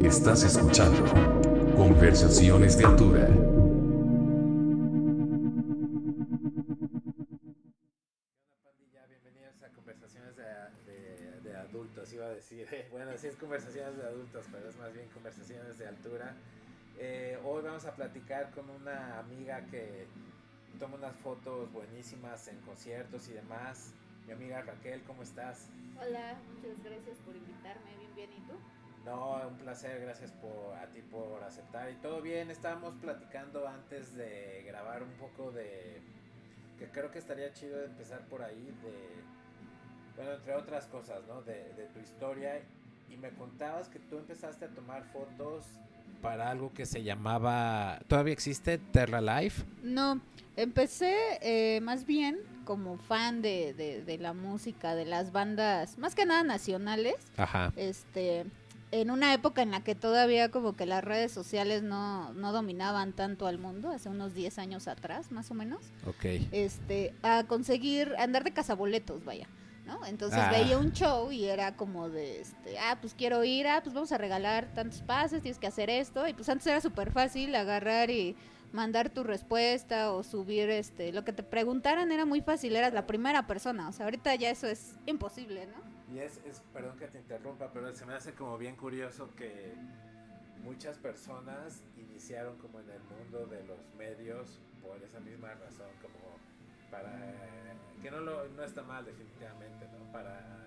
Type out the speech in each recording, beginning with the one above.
Estás escuchando Conversaciones de Altura. Bienvenidos a conversaciones de adultos, iba a decir. Bueno, sí es conversaciones de adultos, pero es más bien conversaciones de altura. Eh, hoy vamos a platicar con una amiga que toma unas fotos buenísimas en conciertos y demás. Mi amiga Raquel, ¿cómo estás? Hola, muchas gracias por invitarme. Bien, bien, ¿y tú? No, un placer, gracias por, a ti por aceptar. Y todo bien, estábamos platicando antes de grabar un poco de... que creo que estaría chido de empezar por ahí, de... Bueno, entre otras cosas, ¿no? De, de tu historia. Y me contabas que tú empezaste a tomar fotos para algo que se llamaba... ¿Todavía existe? Terra Life. No, empecé eh, más bien como fan de, de, de la música, de las bandas, más que nada nacionales. Ajá. Este, en una época en la que todavía como que las redes sociales no, no dominaban tanto al mundo, hace unos 10 años atrás, más o menos. Ok. este, a conseguir, a andar de cazaboletos, vaya, ¿no? Entonces Ah. veía un show y era como de, este, ah, pues quiero ir, ah, pues vamos a regalar tantos pases, tienes que hacer esto, y pues antes era súper fácil agarrar y mandar tu respuesta o subir, este, lo que te preguntaran era muy fácil, eras la primera persona, o sea, ahorita ya eso es imposible, ¿no? Y es, es, perdón que te interrumpa, pero se me hace como bien curioso que muchas personas iniciaron como en el mundo de los medios por esa misma razón, como para que no lo no está mal definitivamente, ¿no? Para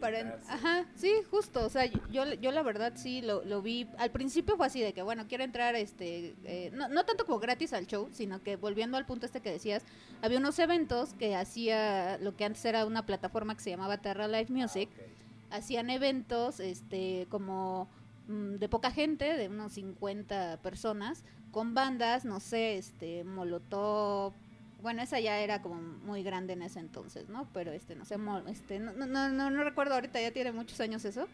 Para, ajá, sí, justo, o sea, yo, yo la verdad sí lo, lo vi, al principio fue así de que, bueno, quiero entrar, este, eh, no, no tanto como gratis al show, sino que volviendo al punto este que decías, había unos eventos que hacía lo que antes era una plataforma que se llamaba Terra Live Music, Ah, ok. hacían eventos, este, como mm, de poca gente, de unos 50 personas, con bandas, no sé, este, Molotov, bueno, esa ya era como muy grande en ese entonces, ¿no? Pero este, no sé, este, no, no, no, no, recuerdo ahorita, ya tiene muchos años eso.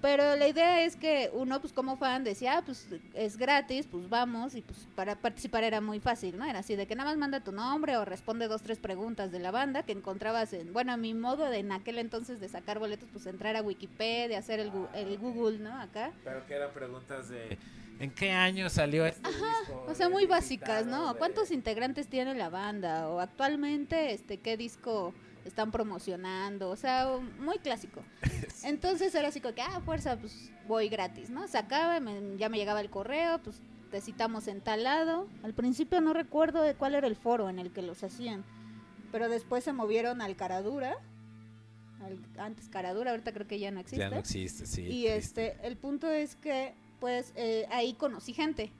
Pero la idea es que uno, pues como fan, decía, ah, pues es gratis, pues vamos, y pues para participar era muy fácil, ¿no? Era así de que nada más manda tu nombre o responde dos, tres preguntas de la banda que encontrabas en, bueno, a mi modo de en aquel entonces de sacar boletos, pues entrar a Wikipedia, hacer el, el Google, ¿no? Acá. Pero que eran preguntas de ¿en qué año salió este disco? O sea, muy básicas, ¿no? de- ¿Cuántos integrantes tiene la banda? O actualmente, este, ¿qué disco están promocionando? O sea, muy clásico. Entonces era así como que, ah, fuerza, pues voy gratis, ¿no? Se acaba, me- ya me llegaba el correo, pues te citamos en tal lado. Al principio no recuerdo de cuál era el foro en el que los hacían, pero después se movieron al Caradura. antes Caradura, ahorita creo que ya no existe. Ya no existe, sí. Y triste. este, el punto es que, pues, eh, ahí conocí gente,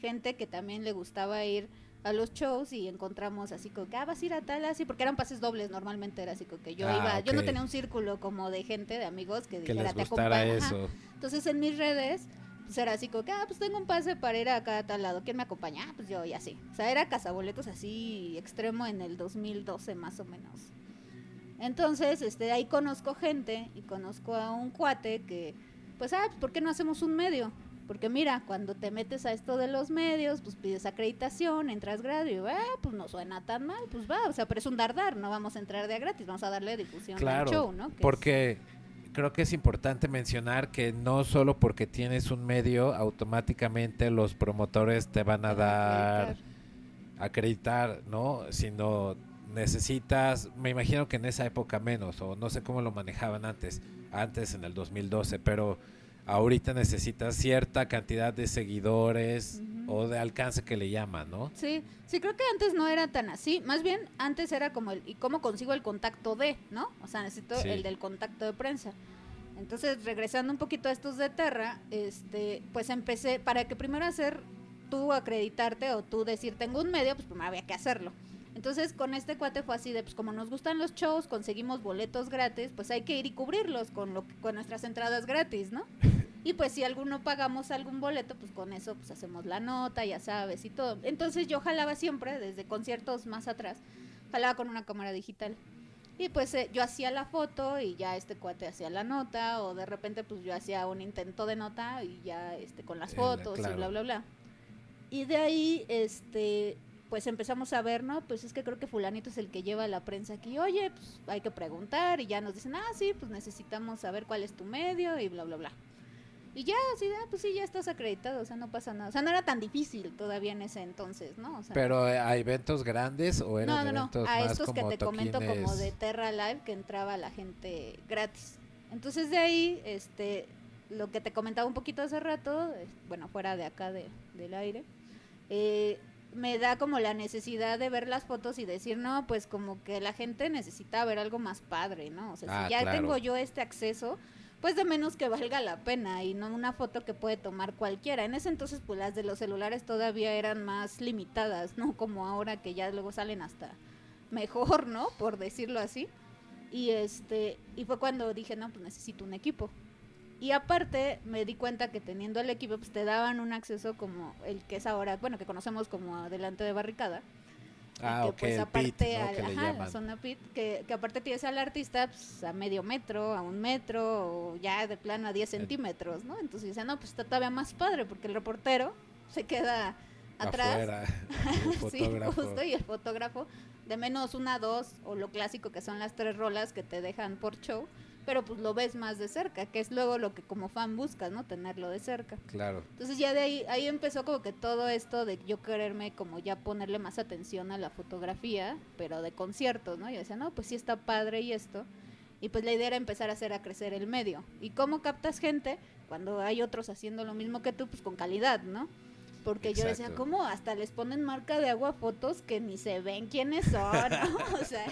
gente que también le gustaba ir a los shows y encontramos así como que, ah, vas a ir a tal, así, porque eran pases dobles, normalmente era así como que yo Ah, iba, yo no tenía un círculo como de gente, de amigos que que dijera, les te gustara. Ajá. eso. Entonces en mis redes, pues era así como que, ah, pues tengo un pase para ir acá a tal lado, ¿quién me acompaña? Ah, pues yo y así. O sea, era cazaboletos así extremo en el 2012 más o menos. Entonces, este, ahí conozco gente y conozco a un cuate que, pues, ah, pues, ¿por qué no hacemos un medio? Porque mira, cuando te metes a esto de los medios, pues pides acreditación, entras gratis, y ah, pues no suena tan mal, pues va, o sea, pero es un dardar, no vamos a entrar de a gratis, vamos a darle difusión Claro, al show, ¿no? Que es- porque creo que es importante mencionar que no solo porque tienes un medio, automáticamente los promotores te van a te van a dar acreditar. acreditar, ¿no? Sino necesitas, me imagino que en esa época menos, o no sé cómo lo manejaban antes, antes en el 2012, pero ahorita necesitas cierta cantidad de seguidores o de alcance que le llaman, ¿no? Sí, sí, creo que antes no era tan así. Más bien, antes era como el, ¿y cómo consigo el contacto de, no? O sea, necesito Sí. el del contacto de prensa. Entonces, regresando un poquito a estos de Terra, este, pues empecé, para que primero hacer tú acreditarte o tú decir, tengo un medio, pues primero había que hacerlo. Entonces, con este cuate fue así de, pues como nos gustan los shows, conseguimos boletos gratis, pues hay que ir y cubrirlos con, lo, con nuestras entradas gratis, ¿no? Y pues si alguno pagamos algún boleto, pues con eso pues hacemos la nota, ya sabes, y todo. Entonces yo jalaba siempre, desde conciertos más atrás, jalaba con una cámara digital. Y pues eh, yo hacía la foto y ya este cuate hacía la nota, o de repente pues yo hacía un intento de nota y ya este con las Eh, fotos claro. y bla, bla, bla. Y de ahí, este, pues empezamos a ver, ¿no? Pues es que creo que fulanito es el que lleva la prensa aquí. Oye, pues hay que preguntar y ya nos dicen, ah, sí, pues necesitamos saber cuál es tu medio y bla, bla, bla. Y ya, sí, ah, pues sí, ya estás acreditado, o sea, no pasa nada. O sea, no era tan difícil todavía en ese entonces, ¿no? O sea, Pero a eventos grandes o eran no, no, no, a más estos que te comento como de Terra Live que entraba la gente gratis. Entonces de ahí, este, lo que te comentaba un poquito hace rato, eh, bueno, fuera de acá de, del aire, eh, me da como la necesidad de ver las fotos y decir, no, pues como que la gente necesita ver algo más padre, ¿no? O sea, Ah, si ya claro. tengo yo este acceso, pues de menos que valga la pena y no una foto que puede tomar cualquiera. En ese entonces, pues las de los celulares todavía eran más limitadas, ¿no? Como ahora que ya luego salen hasta mejor, ¿no? Por decirlo así. Y este, y fue cuando dije, no, pues necesito un equipo. Y aparte me di cuenta que teniendo el equipo, pues te daban un acceso como el que es ahora, bueno, que conocemos como adelante de barricada. Ah, que ok, pues aparte pit, ¿no? al- Que le ajá, la zona pit, que, que aparte tienes al artista pues, a medio metro, a un metro, o ya de plano a 10 centímetros, ¿no? Entonces dice, no, pues está todavía más padre, porque el reportero se queda atrás. Afuera, el sí, justo, y el fotógrafo de menos una, dos, o lo clásico que son las tres rolas que te dejan por show, pero pues lo ves más de cerca, que es luego lo que como fan buscas, ¿no? Tenerlo de cerca. Claro. Entonces ya de ahí, ahí empezó como que todo esto de yo quererme como ya ponerle más atención a la fotografía, pero de conciertos, ¿no? Yo decía, no, pues sí está padre y esto. Y pues la idea era empezar a hacer a crecer el medio. ¿Y cómo captas gente? Cuando hay otros haciendo lo mismo que tú, pues con calidad, ¿no? Porque yo decía. ¿cómo hasta les ponen marca de agua fotos que ni se ven quiénes son? ¿no? O sea,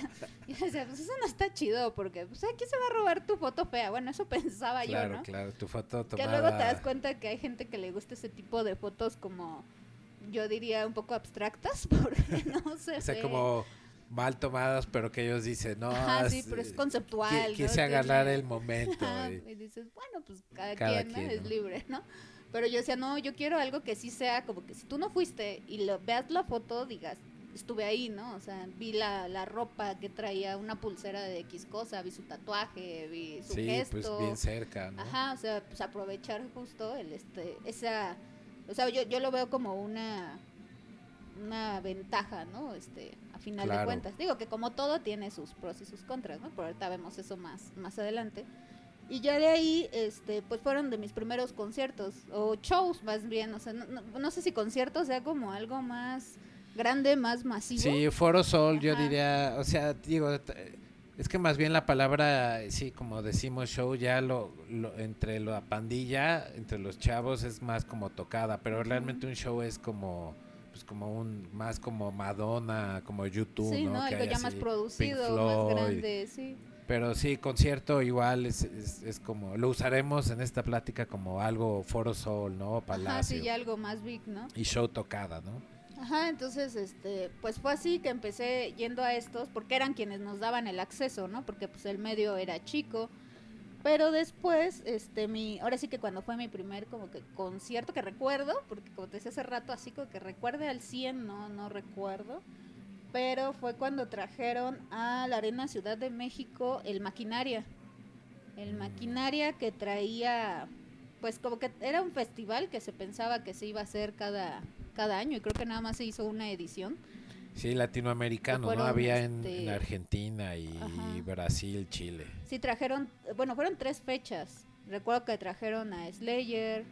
yo decía, pues eso no está chido, porque, pues, ¿a quién se va a robar tu foto fea? Bueno, eso pensaba Claro, yo, ¿no? claro. Tu foto Que tomada. luego te das cuenta que hay gente que le gusta ese tipo de fotos como, yo diría, un poco abstractas, porque no se O sea, ve. como mal tomadas, pero que ellos dicen, no, Ajá, sí, pero es eh, conceptual, qui- ¿no? Quise agarrar el momento. Ajá, y- y dices, bueno, pues cada, Cada quien, ¿no? quien, es libre, ¿no? Pero yo decía, no, yo quiero algo que sí sea como que si tú no fuiste y lo, veas la foto, digas, estuve ahí, ¿no? O sea, vi la, la ropa que traía, una pulsera de X cosa, vi su tatuaje, vi su sí, gesto. pues bien cerca, ¿no? Ajá, o sea, pues aprovechar justo el este esa o sea, yo, yo lo veo como una una ventaja, ¿no? Este, a final de cuentas. Digo que como todo tiene sus pros y sus contras, ¿no? Pero ahorita vemos eso más más adelante. Y ya de ahí, este, pues fueron de mis primeros conciertos, o shows más bien, o sea, no, no- no sé si conciertos sea como algo más grande, más masivo. Sí, Foro Sol, yo diría, o sea, digo, es que más bien la palabra, sí, como decimos show, ya lo, lo- entre la pandilla, entre los chavos es más como tocada, pero realmente un show es como, pues como un, más como Madonna, como YouTube, Sí, ¿no? ¿no? Que Algo hay ya más producido, Pink más grande, sí. Pero sí, concierto igual es, es, es como, lo usaremos en esta plática como algo Foro Sol, ¿no? Ajá, Palacio. sí, ya algo más big, ¿no? Y show tocada, ¿no? Ajá, entonces, este, pues fue así que empecé yendo a estos, porque eran quienes nos daban el acceso, ¿no? Porque pues el medio era chico. Pero después, este, mi, ahora sí que cuando fue mi primer como que concierto que recuerdo, porque como te decía hace rato, así como que recuerde al 100, no, no recuerdo. Pero fue cuando trajeron a la Arena Ciudad de México el Maquinaria. El Maquinaria que traía, pues como que era un festival que se pensaba que se iba a hacer cada, cada año y creo que nada más se hizo una edición. Sí, latinoamericano, ¿no? Había en, este, en Argentina y ajá. Brasil, Chile. Sí, trajeron, bueno, fueron tres fechas. Recuerdo que trajeron a Slayer,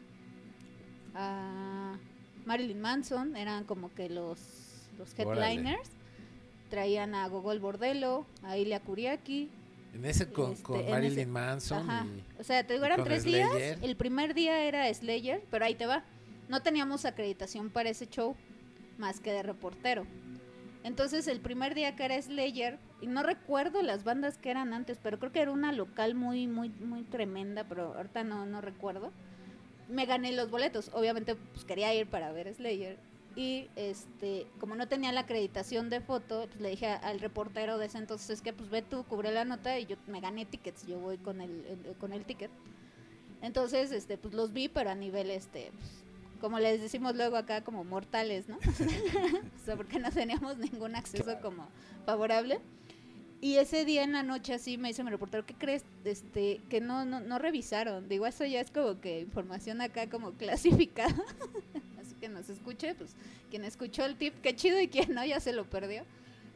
a Marilyn Manson, eran como que los, los Órale. Traían a Gogol Bordelo, a Ilya Kuriaki. En ese con, Este, con Marilyn ese- Manson Ajá. y... O sea, te digo, eran tres Slayer. días. El primer día era Slayer, pero ahí te va. No teníamos acreditación para ese show, más que de reportero. Entonces, el primer día que era Slayer, y no recuerdo las bandas que eran antes, pero creo que era una local muy, muy, muy tremenda, pero ahorita no, no recuerdo. Me gané los boletos. Obviamente, pues quería ir para ver Slayer. Y este, como no tenía la acreditación de foto, pues le dije a- al reportero de ese entonces, es que pues ve tú, cubre la nota y yo me gané tickets, yo voy con el, el- con el ticket. Entonces, este, pues los vi, pero a nivel, este, pues, como les decimos luego acá, como mortales, ¿no? o sea, porque no teníamos ningún acceso Claro. como favorable. Y ese día en la noche así me dice mi reportero, ¿qué crees? Este, que no, no, no revisaron. Digo, eso ya es como que información acá como clasificada. Que nos escuche, pues quien escuchó el tip, qué chido y quien no, ya se lo perdió.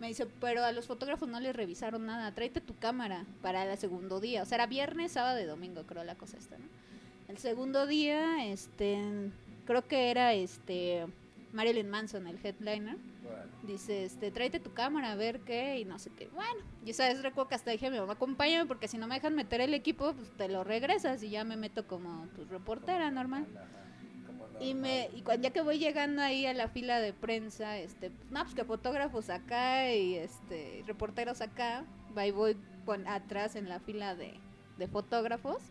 Me dice, pero a los fotógrafos no les revisaron nada, tráete tu cámara para el segundo día. O sea, era viernes, sábado y domingo, creo la cosa esta, ¿no? El segundo día, este, creo que era este Marilyn Manson, el headliner. Órale. Dice, este, tráete tu cámara a ver qué y no sé qué. Bueno, y sabes, recuerdo que hasta dije a mi mamá, acompáñame porque si no me dejan meter el equipo, pues te lo regresas y ya me meto como pues, reportera normal. Ajá, Y me y cuando ya que voy llegando ahí a la fila de prensa, este, no, pues que fotógrafos acá y este reporteros acá, va y voy con, atrás en la fila de, de fotógrafos.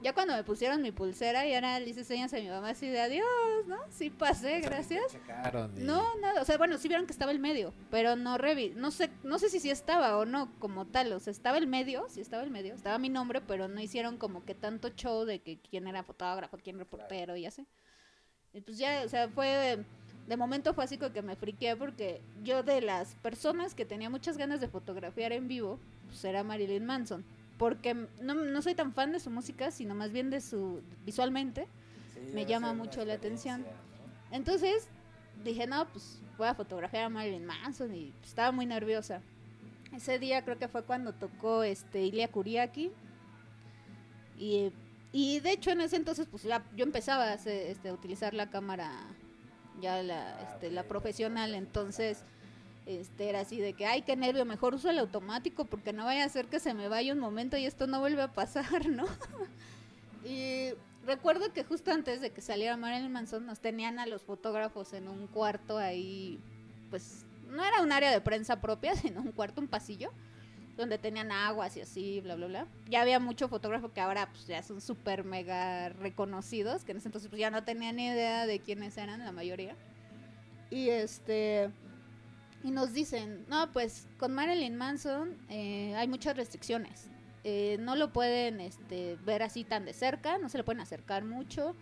Ya cuando me pusieron mi pulsera y ahora le hice señas a mi mamá así de adiós, ¿no? Sí pasé, gracias. checaron. No, nada, o sea, bueno, sí vieron que estaba el medio, pero no revi no sé, no sé si sí estaba o no como tal, o sea, estaba el medio, sí estaba el medio, estaba mi nombre, pero no hicieron como que tanto show de que quién era fotógrafo, quién reportero y así. Y pues ya, o sea, fue de momento fue así como que me friqué porque yo de las personas que tenía muchas ganas de fotografiar en vivo, pues era Marilyn Manson, porque no, no soy tan fan de su música, sino más bien de su visualmente. Sí, me llama mucho la atención. ¿no? Entonces dije, no, pues voy a fotografiar a Marilyn Manson y pues, estaba muy nerviosa. Ese día creo que fue cuando tocó este Ilia Kuriaki. Y, y de hecho en ese entonces pues ya yo empezaba a, hacer, este, utilizar la cámara ya la, Ah, este, la profesional. entonces este era así de que ay qué nervio, mejor uso el automático porque no vaya a ser que se me vaya un momento y esto no vuelve a pasar, ¿no? y recuerdo que justo antes de que saliera Marilyn Manson nos tenían a los fotógrafos en un cuarto ahí, pues no era un área de prensa propia, sino un cuarto, un pasillo, donde tenían aguas y así, bla, bla, bla. Ya había mucho fotógrafo que ahora pues ya son súper mega reconocidos, que en ese entonces pues ya no tenían ni idea de quiénes eran la mayoría. Y este... Y nos dicen, no, pues con Marilyn Manson eh, hay muchas restricciones. Eh, no lo pueden este, ver así tan de cerca, no se le pueden acercar mucho.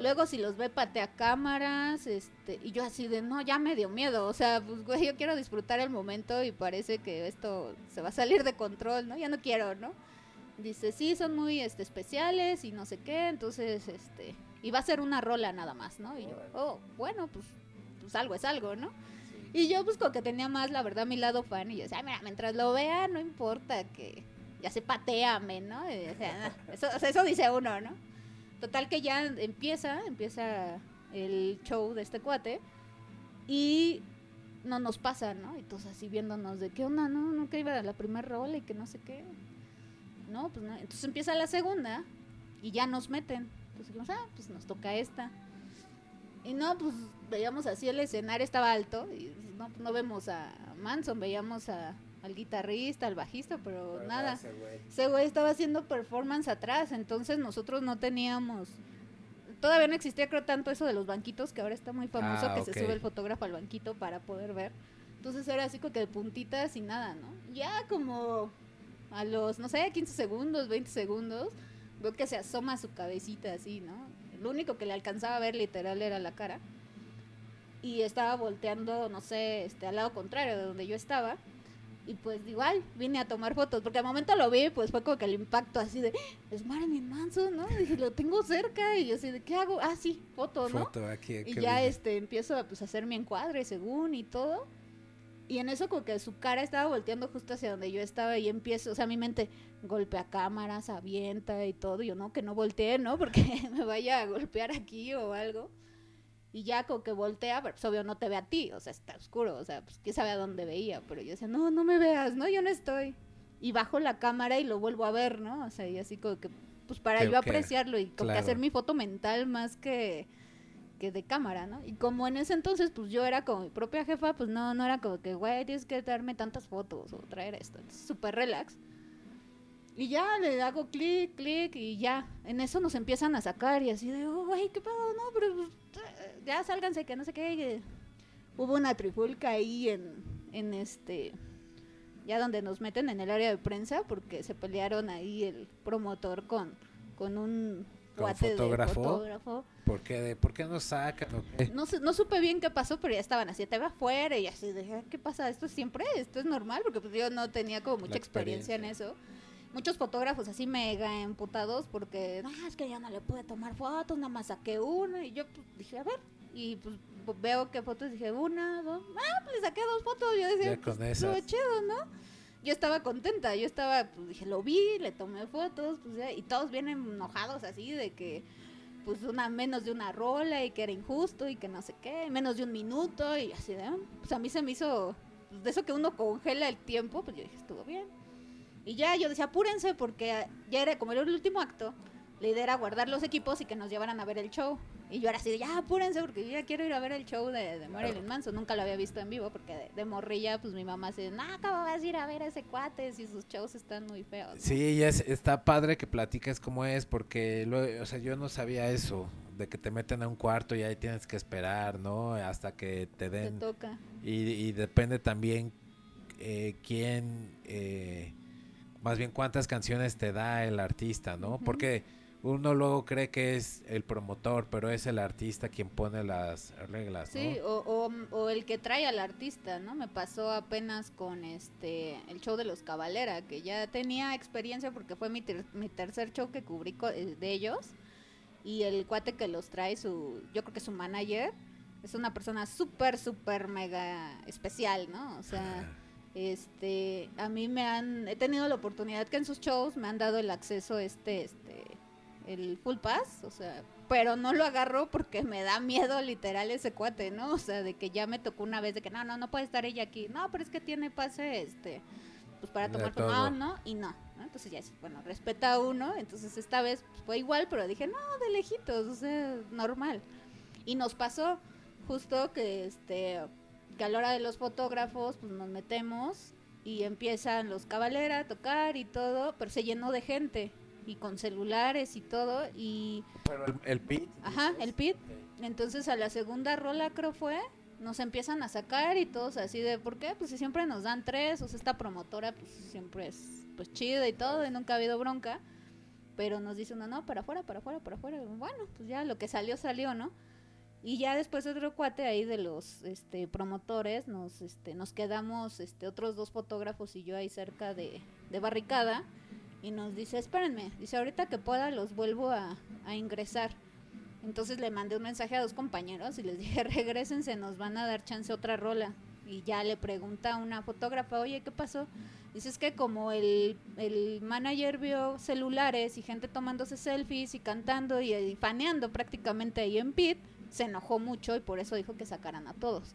Luego si los ve patea cámaras, este, y yo así de, no, ya me dio miedo, o sea, pues güey, yo quiero disfrutar el momento y parece que esto se va a salir de control, ¿no? Ya no quiero, ¿no? Dice, sí, son muy este, especiales y no sé qué, entonces, este, y va a ser una rola nada más, ¿no? Y yo, oh, bueno, pues, pues algo es algo, ¿no? Y yo pues como que tenía más, la verdad, mi lado fan. Y yo decía, "Ay, mira, mientras lo vea, no importa que ya se pateame, ¿no? Y, o sea, no, eso, o sea, eso dice uno, ¿no? Total que ya empieza, empieza el show de este cuate. Y no nos pasa, ¿no? Y todos así viéndonos de qué onda, ¿no? Nunca iba a la primera rola y que no sé qué. No, pues no. Entonces empieza la segunda y ya nos meten. Entonces dijimos, ah, pues nos toca esta. Y no, pues veíamos así el escenario, estaba alto. Y no, no vemos a Manson, veíamos a, al guitarrista, al bajista, pero Pero nada. ese güey. Ese güey estaba haciendo performance atrás, entonces nosotros no teníamos. Todavía no existía, creo, tanto eso de los banquitos, que ahora está muy famoso Ah, que ok. se sube el fotógrafo al banquito para poder ver. Entonces era así como que de puntitas y nada, ¿no? Ya como a los, no sé, 15 segundos, 20 segundos, veo que se asoma su cabecita así, ¿no? Lo único que le alcanzaba a ver literal era la cara. Y estaba volteando, no sé, este, al lado contrario de donde yo estaba. Y pues igual, vine a tomar fotos, porque al momento lo vi, pues fue como que el impacto así de, "¡Ah! es Marilyn Manson, ¿no? Y dije, lo tengo cerca, y yo así de, ¿qué hago? Ah, sí, foto, ¿no? Foto aquí. Y qué ya este empiezo a pues, hacer mi encuadre según y todo. Y en eso como que su cara estaba volteando justo hacia donde yo estaba y empiezo, o sea, mi mente golpea cámaras, avienta y todo. Y yo no, que no voltee, ¿no? Porque me vaya a golpear aquí o algo. Y ya como que voltea, pero pues obvio no te ve a ti, o sea, está oscuro, o sea, pues quién sabe a dónde veía, pero yo decía, no, no me veas, no, yo no estoy. Y bajo la cámara y lo vuelvo a ver, ¿no? O sea, y así como que, pues para Creo yo apreciarlo y como que hacer mi foto mental más que, que de cámara, ¿no? Y como en ese entonces, pues yo era como mi propia jefa, pues no, no era como que, güey, tienes que darme tantas fotos o traer esto. Súper relax. Y ya le hago clic, clic y ya. En eso nos empiezan a sacar y así de, oh, güey, ¿qué pedo? No, pero eh, ya sálganse, que no sé qué. que Hubo una trifulca ahí en, en este, ya donde nos meten en el área de prensa porque se pelearon ahí el promotor con, con un ¿Con cuate fotógrafo? de fotógrafo. ¿Por qué, de- ¿Por qué nos sacan? No, no supe bien qué pasó, pero ya estaban así, te va afuera y así de, "Ah, ¿qué pasa? ¿Esto es siempre? ¿Esto es normal? Porque pues yo no tenía como mucha experiencia en eso. Muchos fotógrafos así mega emputados porque, ah, es que ya no le pude tomar fotos, nada más saqué una y yo pues, dije, a ver, y pues veo qué fotos dije, una, dos, ah, pues le saqué dos fotos, yo decía, Ya con pues, esas. chido, ¿no? Yo estaba contenta, yo estaba, pues dije, lo vi, le tomé fotos, pues ya, y todos vienen enojados así de que, pues una menos de una rola y que era injusto y que no sé qué, menos de un minuto y así de, "Ah", pues a mí se me hizo, pues, de eso que uno congela el tiempo, pues yo dije, estuvo bien. Y ya yo decía, apúrense porque ya era como el último acto, la idea era guardar los equipos y que nos llevaran a ver el show. Y yo era así de, ya apúrense porque yo ya quiero ir a ver el show de, de Marilyn Manson. Nunca lo había visto en vivo porque de, de morrilla, pues mi mamá se no, ¿cómo vas a ir a ver a ese cuate si sus shows están muy feos? ¿no?". Sí, y es, está padre que platiques cómo es, porque lo- o sea, yo no sabía eso, de que te meten a un cuarto y ahí tienes que esperar, ¿no? Hasta que te Te den. toca. Y, y depende también eh, quién, eh, más bien cuántas canciones te da el artista, ¿no? Porque uno luego cree que es el promotor, pero es el artista quien pone las reglas, ¿no? Sí, o, o, o el que trae al artista, ¿no? Me pasó apenas con este el show de los Cabalera, que ya tenía experiencia porque fue mi, ter- mi tercer show que cubrí eh, de ellos. Y el cuate que los trae, su yo creo que su manager, es una persona súper, súper mega especial, ¿no? O sea, este, a mí me han, he tenido la oportunidad que en sus shows me han dado el acceso este, este, el full pass, o sea, pero no lo agarro porque me da miedo literal ese cuate, ¿no? O sea, de que ya me tocó una vez de que no, no, no puede estar ella aquí, no, pero es que tiene pase, este, pues para tomar, todo. no, no, y no, ¿no? Entonces ya, bueno, respeta a uno, entonces esta vez pues, fue igual, pero dije, no, de lejitos, o sea, normal. Y nos pasó justo que, este, que a la hora de los fotógrafos, pues nos metemos y empiezan los cabalera a tocar y todo, pero se llenó de gente y con celulares y todo y Pero el, el pit, Ajá, dices, el pit. entonces a la segunda rola creo fue nos empiezan a sacar y todos así de ¿por qué? Pues si siempre nos dan tres, o sea, esta promotora pues siempre es pues chida y todo y nunca ha habido bronca, pero nos dice uno, no, para afuera, para afuera, para afuera, bueno, pues ya lo que salió salió, ¿no? Y ya después otro cuate ahí de los este promotores nos este nos quedamos este otros dos fotógrafos y yo ahí cerca de, de barricada y nos dice, espérenme, dice, ahorita que pueda los vuelvo a, a ingresar. Entonces le mandé un mensaje a dos compañeros y les dije, regresense, nos van a dar chance otra rola. Y ya le pregunta a una fotógrafa, oye, ¿qué pasó? Dice, es que como el, el manager vio celulares y gente tomándose selfies y cantando y, y prácticamente ahí en pit, se enojó mucho y por eso dijo que sacaran a todos.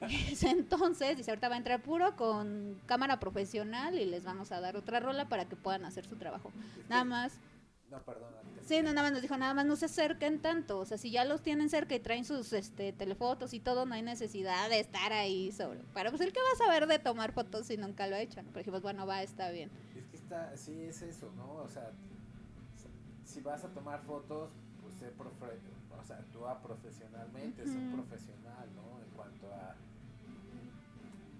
Entonces, dice, ahorita va a entrar puro con cámara profesional y les vamos a dar otra rola para que puedan hacer su trabajo. Nada más, No, perdón. Sí, no, nada más nos dijo, nada más no se acerquen tanto. O sea, si ya los tienen cerca y traen sus este, telefotos y todo, no hay necesidad de estar ahí sobre. Pero pues el que va a saber de tomar fotos si nunca lo ha hecho, ¿no? Pero dijimos, bueno, va, está bien. Es que está, sí, es eso, ¿no? O sea, si vas a tomar fotos, pues sé profe- o sea, actúa profesionalmente, sé un profesional, ¿no? En cuanto a...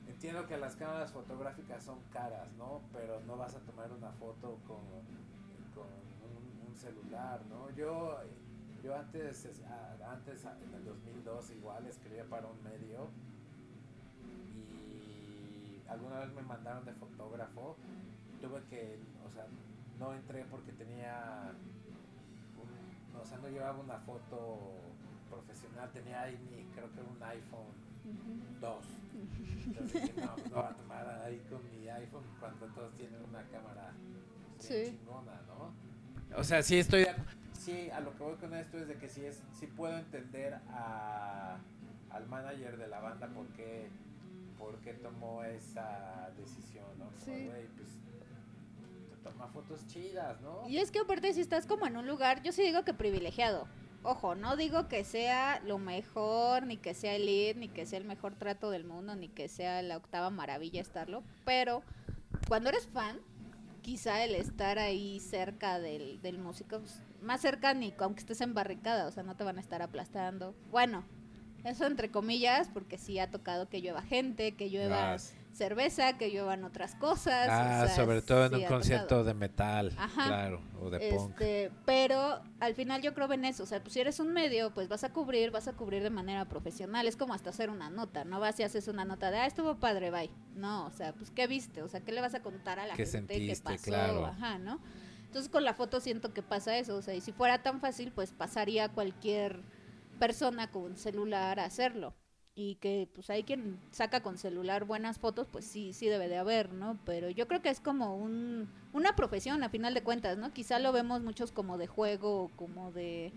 Entiendo que las cámaras fotográficas son caras, ¿no? Pero no vas a tomar una foto con, con un, un celular, ¿no? Yo, yo antes, es- antes, en el 2002 igual, escribía para un medio y alguna vez me mandaron de fotógrafo tuve que, o sea, no entré porque tenía, o sea, no llevaba una foto profesional, tenía ahí mi, creo que un iPhone 2. Entonces dije, no, pues no voy a tomar ahí con mi iPhone cuando todos tienen una cámara pues, Sí. chingona, ¿no? O sea, sí estoy... Sí, a lo que voy con esto es de que sí, es, sí puedo entender a, al manager de la banda por qué, por qué tomó esa decisión, ¿no? Como, Sí. pues toma fotos chidas, ¿no? Y es que aparte si estás como en un lugar, yo sí digo que privilegiado. Ojo, no digo que sea lo mejor, ni que sea elite, ni que sea el mejor trato del mundo, ni que sea la octava maravilla estarlo, pero cuando eres fan, quizá el estar ahí cerca del, del músico, pues, más cerca ni aunque estés en barricada, o sea, no te van a estar aplastando. Bueno, eso entre comillas, porque sí ha tocado que llueva gente, que llueva cerveza, que lluevan otras cosas. o Ah, sea, sobre todo en sí un concierto de metal, Ajá. claro, o de punk. Este, pero al final yo creo en eso, o sea, pues si eres un medio, pues vas a cubrir, vas a cubrir de manera profesional, es como hasta hacer una nota, no vas y haces una nota de, ah, estuvo padre, bye. No, o sea, pues qué viste, o sea, qué le vas a contar a la ¿Qué gente sentiste? que pasó, Claro. ajá, ¿no? Entonces con la foto siento que pasa eso, o sea, y si fuera tan fácil, pues pasaría cualquier persona con un celular a hacerlo. Y que pues hay quien saca con celular buenas fotos, pues sí, sí debe de haber, ¿no? Pero yo creo que es como un, una profesión a final de cuentas, ¿no? Quizá lo vemos muchos como de juego, como de,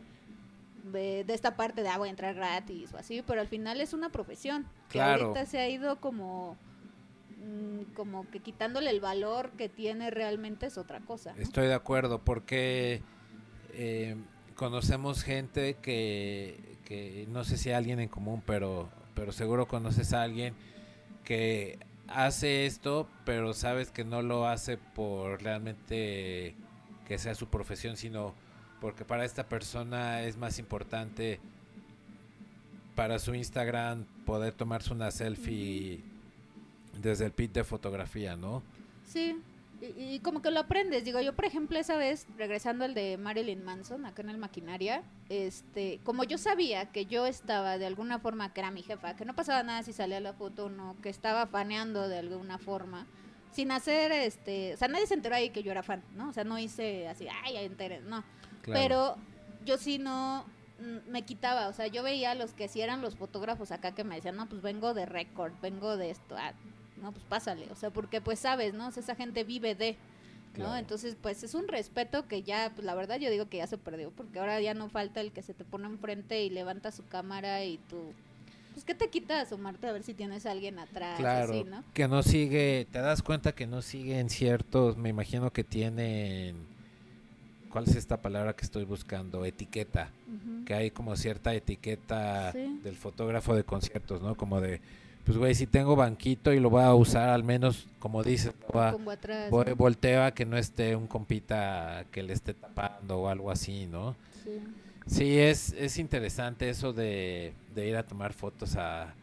de, de esta parte de, ah, voy a entrar gratis o así, pero al final es una profesión. Que ahorita se ha ido como, mm, como que quitándole el valor que tiene realmente es otra cosa. ¿no? Estoy de acuerdo, porque eh, conocemos gente que, que no sé si hay alguien en común, pero, pero seguro conoces a alguien que hace esto, pero sabes que no lo hace por realmente que sea su profesión, sino porque para esta persona es más importante para su Instagram poder tomarse una selfie desde el pit de fotografía, ¿no? Sí, y, y como que lo aprendes. Digo, yo, por ejemplo, esa vez, regresando al de Marilyn Manson, acá en el Maquinaria, este, como yo sabía que yo estaba de alguna forma, que era mi jefa, que no pasaba nada si salía la foto o no, que estaba faneando de alguna forma, sin hacer, este, o sea, nadie se enteró ahí que yo era fan, ¿no? O sea, no hice así, ay, ya enteré, no. Claro. Pero yo sí no mm, me quitaba, o sea, yo veía a los que sí eran los fotógrafos acá que me decían, no, pues vengo de récord, vengo de esto, ah, no, pues pásale, o sea, porque pues sabes, ¿no? O sea, esa gente vive de, ¿no? Claro. Entonces, pues es un respeto que ya, pues la verdad yo digo que ya se perdió, porque ahora ya no falta el que se te pone enfrente y levanta su cámara y tú, pues ¿qué te quita asomarte a ver si tienes a alguien atrás? Claro, así, ¿no? que no sigue, te das cuenta que no siguen ciertos, me imagino que tienen, ¿cuál es esta palabra que estoy buscando? Etiqueta, que hay como cierta etiqueta Sí. del fotógrafo de conciertos, ¿no? Como de, pues güey, si tengo banquito y lo voy a usar al menos, como dices, voy ¿no? volteo a que no esté un compita que le esté tapando o algo así, ¿no? Sí. Sí, es, es interesante eso de, de ir a tomar fotos a,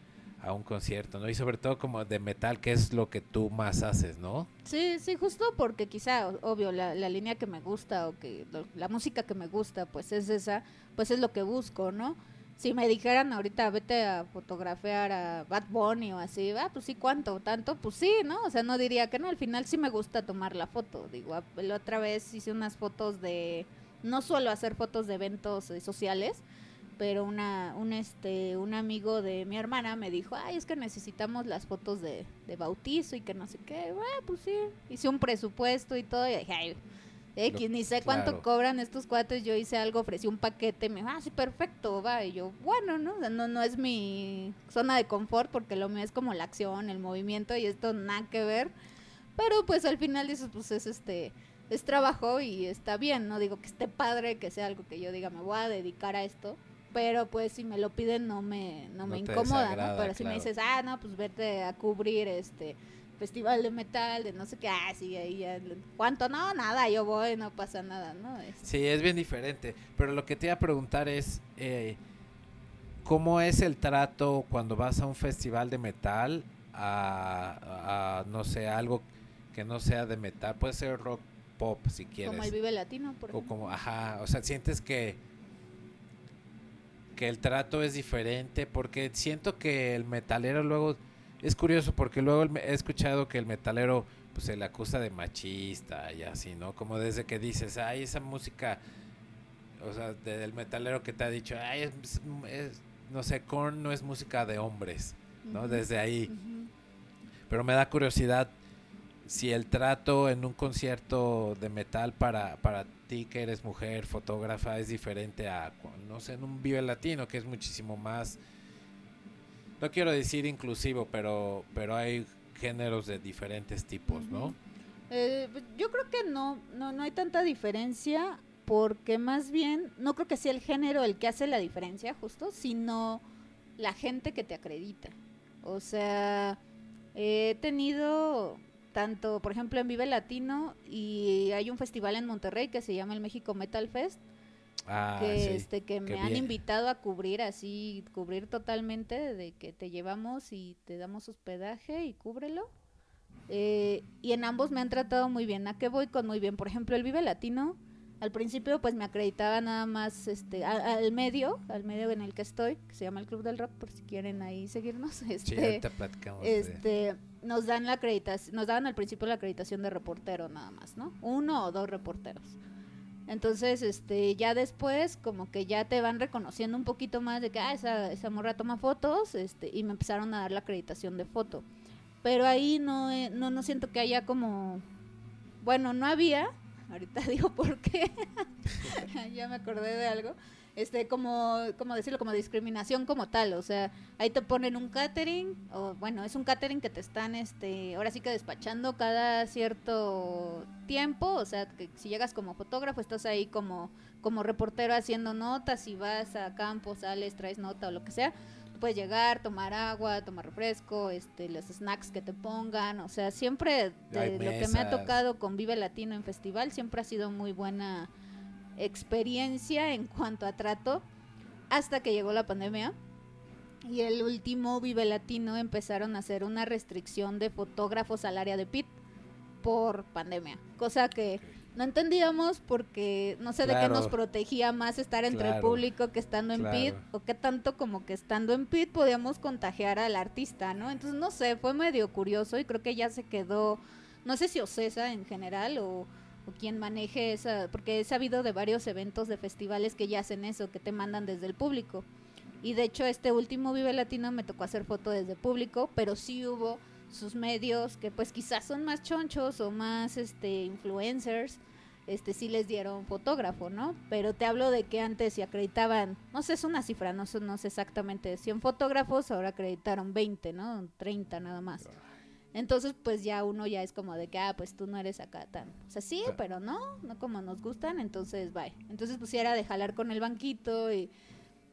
a un concierto, ¿no? Y sobre todo como de metal, que es lo que tú más haces, ¿no? Sí, sí, justo porque quizá, obvio, la, la línea que me gusta o que lo- la música que me gusta, pues es esa, pues es lo que busco, ¿no? Si me dijeran ahorita vete a fotografiar a Bad Bunny o así, ah, pues sí, ¿cuánto? ¿Tanto? Pues sí, ¿no? O sea, no diría que no, al final sí me gusta tomar la foto. Digo, a- la otra vez hice unas fotos de, no suelo hacer fotos de eventos eh, sociales, pero una, un este, un amigo de mi hermana me dijo, ay, es que necesitamos las fotos de, de bautizo y que no sé qué, ah, pues sí, hice un presupuesto y todo, y dije, ay, X, ni sé cuánto claro. cobran estos cuates, yo hice algo, ofrecí un paquete, me dijo, ah, sí, perfecto, va, y yo, bueno, ¿no? O sea, no, no es mi zona de confort, porque lo mío es como la acción, el movimiento, y esto nada que ver, pero pues al final dices, pues es este, es trabajo y está bien, no digo que esté padre, que sea algo que yo diga, me voy a dedicar a esto, pero pues si me lo piden no me, no me No incomoda. Pero si me dices, ah, no, pues vete a cubrir este festival de metal, de no sé qué, ah, sí, ahí ya, ¿cuánto? No, nada, yo voy, no pasa nada, ¿no? Es- Sí, es bien diferente. Pero lo que te iba a preguntar es, eh, ¿cómo es el trato cuando vas a un festival de metal a, a, no sé, algo que no sea de metal? Puede ser rock pop si quieres. como el Vive Latino, por O ejemplo. como, ajá, o sea, sientes que que el trato es diferente porque siento que el metalero luego es curioso porque luego he escuchado que el metalero pues se le acusa de machista y así, ¿no? Como desde que dices, ay, esa música, o sea, de- del metalero que te ha dicho, ay, es, es- no sé, Korn no es música de hombres, ¿no? Desde ahí. Pero me da curiosidad si el trato en un concierto de metal para, para ti que eres mujer, fotógrafa, es diferente a, no sé, en un Vive Latino, que es muchísimo más, no quiero decir inclusivo, pero, pero hay géneros de diferentes tipos, ¿no? Eh, yo creo que no, no, no hay tanta diferencia porque más bien, no creo que sea el género el que hace la diferencia justo, sino la gente que te acredita. O sea, he tenido tanto, por ejemplo, en Vive Latino y hay un festival en Monterrey que se llama el México Metal Fest, Ah, que sí. este que me han invitado a cubrir así, cubrir totalmente, de que te llevamos y te damos hospedaje y cúbrelo. Eh, y en ambos me han tratado muy bien. ¿A qué voy con muy bien? Por ejemplo, el Vive Latino, al principio pues me acreditaba nada más este a- al medio, al medio en el que estoy, que se llama el Club del Rock, por si quieren ahí seguirnos. Sí, Este, ahorita platicamos de- este nos dan la acreditación, nos daban al principio la acreditación de reportero nada más, ¿no? Uno o dos reporteros. Entonces, este, ya después, como que ya te van reconociendo un poquito más de que, ah, esa, esa morra toma fotos, este, y me empezaron a dar la acreditación de foto. Pero ahí no, he- no, no siento que haya como, bueno, no había, ahorita digo por qué, ya me acordé de algo, este, como, como decirlo, como discriminación como tal, o sea, ahí te ponen un catering, o bueno, es un catering que te están, este, ahora sí que despachando cada cierto tiempo, o sea, que si llegas como fotógrafo, estás ahí como, como reportero haciendo notas, si vas a campo, sales, traes nota o lo que sea, puedes llegar, tomar agua, tomar refresco, este, los snacks que te pongan, o sea, siempre de lo que me ha tocado con Vive Latino en festival, siempre ha sido muy buena experiencia en cuanto a trato hasta que llegó la pandemia y el último Vive Latino empezaron a hacer una restricción de fotógrafos al área de pit por pandemia, cosa que no entendíamos porque no sé de qué nos protegía más estar entre el público que estando en pit Claro. o qué tanto como que estando en pit podíamos contagiar al artista, ¿no? Entonces no sé, fue medio curioso y creo que ya se quedó, no sé si Ocesa en general o, o quien maneje esa, porque he sabido de varios eventos de festivales que ya hacen eso, que te mandan desde el público. Y de hecho este último Vive Latino me tocó hacer foto desde público, pero sí hubo sus medios que pues quizás son más chonchos o más este influencers, este sí les dieron fotógrafo, ¿no? Pero te hablo de que antes si acreditaban, no sé, es una cifra, no no sé exactamente, 100 fotógrafos, ahora acreditaron 20, ¿no? 30 nada más. Entonces, pues ya uno ya es como de que, ah, pues tú no eres acá tan. O sea, sí, Claro. pero no, no como nos gustan, entonces bye. Entonces, pues sí era de jalar con el banquito y,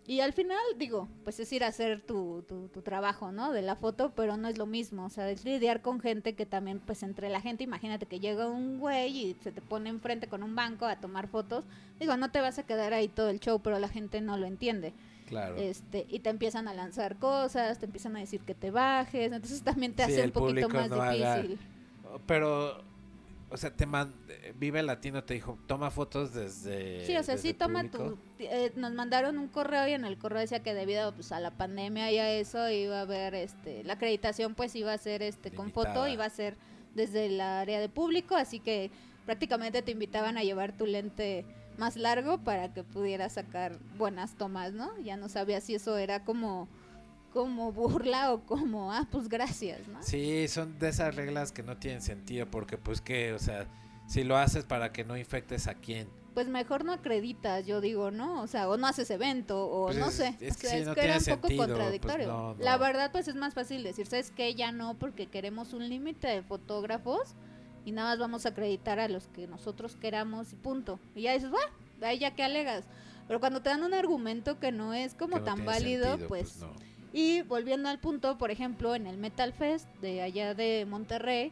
y al final, digo, pues es ir a hacer tu, tu, tu trabajo, ¿no? De la foto, pero no es lo mismo. O sea, es lidiar con gente que también, pues entre la gente, imagínate que llega un güey y se te pone enfrente con un banco a tomar fotos. Digo, no te vas a quedar ahí todo el show, pero la gente no lo entiende. Claro. Este, y te empiezan a lanzar cosas, te empiezan a decir que te bajes, entonces también te Sí, hace un poquito más no haga- difícil. Pero, o sea, te man- Vive Latino te dijo, toma fotos desde. Sí, o sea, sí toma público". tu... eh, nos mandaron un correo y en el correo decía que debido pues, a la pandemia y a eso iba a haber, este, la acreditación pues iba a ser este con foto, iba a ser desde el área de público, así que prácticamente te invitaban a llevar tu lente más largo para que pudieras sacar buenas tomas, ¿no? Ya no sabía si eso era como como burla o como, ah, pues gracias, ¿no? Sí, son de esas reglas que no tienen sentido porque, pues, que, o sea, si lo haces para que no infectes a quién. pues mejor no acreditas, yo digo, ¿no? O sea, o no haces evento, o Pues no es- sé. es o que sea, sí, no era un poco sentido, pues contradictorio. no, La verdad, pues es más fácil decir, ¿sabes qué? Ya no, porque queremos un límite de fotógrafos y nada más vamos a acreditar a los que nosotros queramos y punto. Y ya dices, de ahí ya que alegas. Pero cuando te dan un argumento que no es como no tan válido, sentido, pues no. y volviendo al punto, por ejemplo, en el Metal Fest de allá de Monterrey,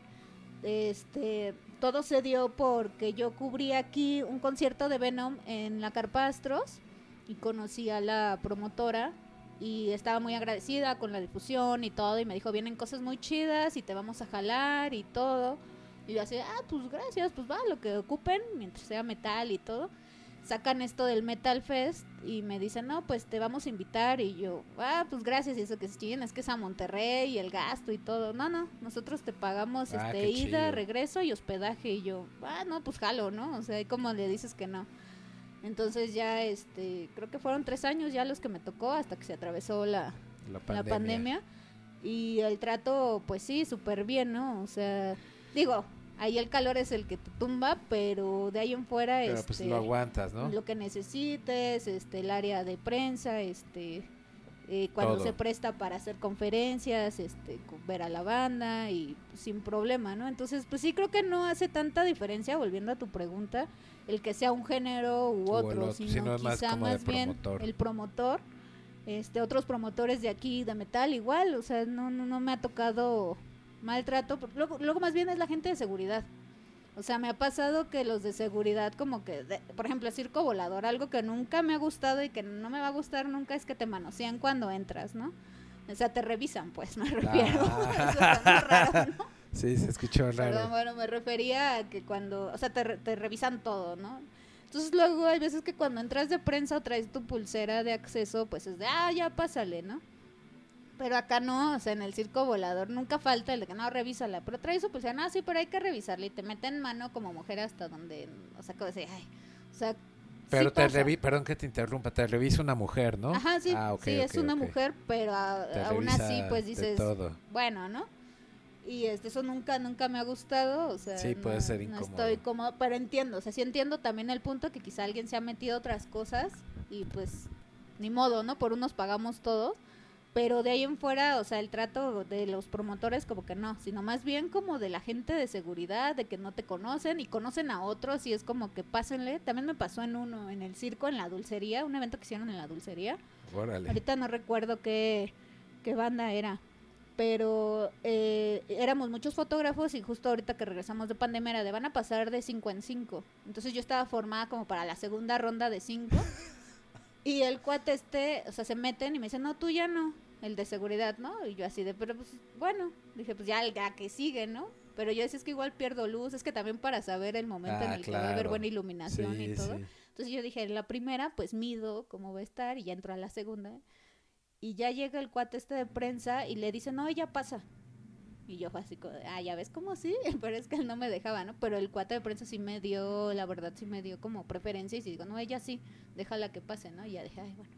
este, todo se dio porque yo cubrí aquí un concierto de Venom en la Carpa Astros y conocí a la promotora y estaba muy agradecida con la difusión y todo y me dijo, vienen cosas muy chidas y te vamos a jalar y todo. Y yo así, ah, pues gracias, pues va, lo que ocupen, mientras sea metal y todo sacan esto del Metal Fest y me dicen, no, pues te vamos a invitar. Y yo, ah, pues gracias. Y eso que es chinguen, es que es a Monterrey y el gasto y todo. No, no, nosotros te pagamos Ah, este ida, chido. regreso y hospedaje. Y yo, ah, no, pues jalo, ¿no? O sea, ¿y cómo le dices que no? Entonces ya, este, creo que fueron tres años ya los que me tocó hasta que se atravesó la, La la pandemia. pandemia. Y el trato, pues sí, súper bien, ¿no? O sea, digo, ahí el calor es el que te tumba, pero de ahí en fuera, Pero este, pues lo aguantas, ¿no? lo que necesites, este, el área de prensa, este, eh, cuando Todo. se presta para hacer conferencias, este, ver a la banda y sin problema, ¿no? Entonces, pues sí creo que no hace tanta diferencia, volviendo a tu pregunta, el que sea un género u otro, otro, sino, sino es más quizá más bien el promotor, este, otros promotores de aquí de metal igual, o sea, no, no, no me ha tocado maltrato, porque luego, luego más bien es la gente de seguridad. O sea, me ha pasado que los de seguridad, como que, de- por ejemplo, circo volador, algo que nunca me ha gustado y que no me va a gustar nunca es que te manosean cuando entras, ¿no? O sea, te revisan, pues, me refiero. Ah. Eso raro, ¿no? Sí, se escuchó Pero raro. bueno, me refería a que cuando, o sea, te, te revisan todo, ¿no? Entonces luego hay veces que cuando entras de prensa o traes tu pulsera de acceso, pues es de, ah, ya pásale, ¿no? Pero acá no, o sea, en el circo volador nunca falta el de que no, revísala. Pero traes su pulsera, no, sí, pero hay que revisarla y te meten mano como mujer hasta donde, o sea, como decir, ay, o sea, Pero sí te revi perdón que te interrumpa, te revisa una mujer, ¿no? Ajá, sí, Ah, sí, es una mujer, pero a- aún así, pues dices, todo. bueno, ¿no? Y este, eso nunca, nunca me ha gustado, o sea, Sí, puede no- ser no incómodo. estoy cómodo, pero entiendo, o sea, sí entiendo también el punto que quizá alguien se ha metido otras cosas y pues ni modo, ¿no? Por unos pagamos todos, pero de ahí en fuera, o sea, el trato de los promotores como que no, sino más bien como de la gente de seguridad, de que no te conocen y conocen a otros y es como que pásenle. También me pasó en uno, en el circo, en la dulcería, un evento que hicieron en la dulcería. Órale. Ahorita no recuerdo qué, qué banda era, pero eh, éramos muchos fotógrafos y justo ahorita que regresamos de pandemia era de van a pasar de 5 en 5. Entonces yo estaba formada como para la segunda ronda de 5 y el cuate este, o sea, se meten y me dicen, no, tú ya no, el de seguridad, ¿no? Y yo así de, pero pues bueno, dije, pues ya el ya que sigue, ¿no? Pero yo decía, es que igual pierdo luz, es que también para saber el momento en Ah, el que va a haber buena iluminación Sí, y todo. sí. Entonces yo dije, en la primera, pues mido cómo va a estar y ya entro a la segunda. Y ya llega el cuate este de prensa y le dice, no, ya pasa. Y yo fue así como, ah, ya ves cómo sí, pero es que él no me dejaba, ¿no? Pero el cuate de prensa sí me dio, la verdad sí me dio como preferencia y si digo, no, ella sí, déjala que pase, ¿no? Y ya dije, ay, bueno,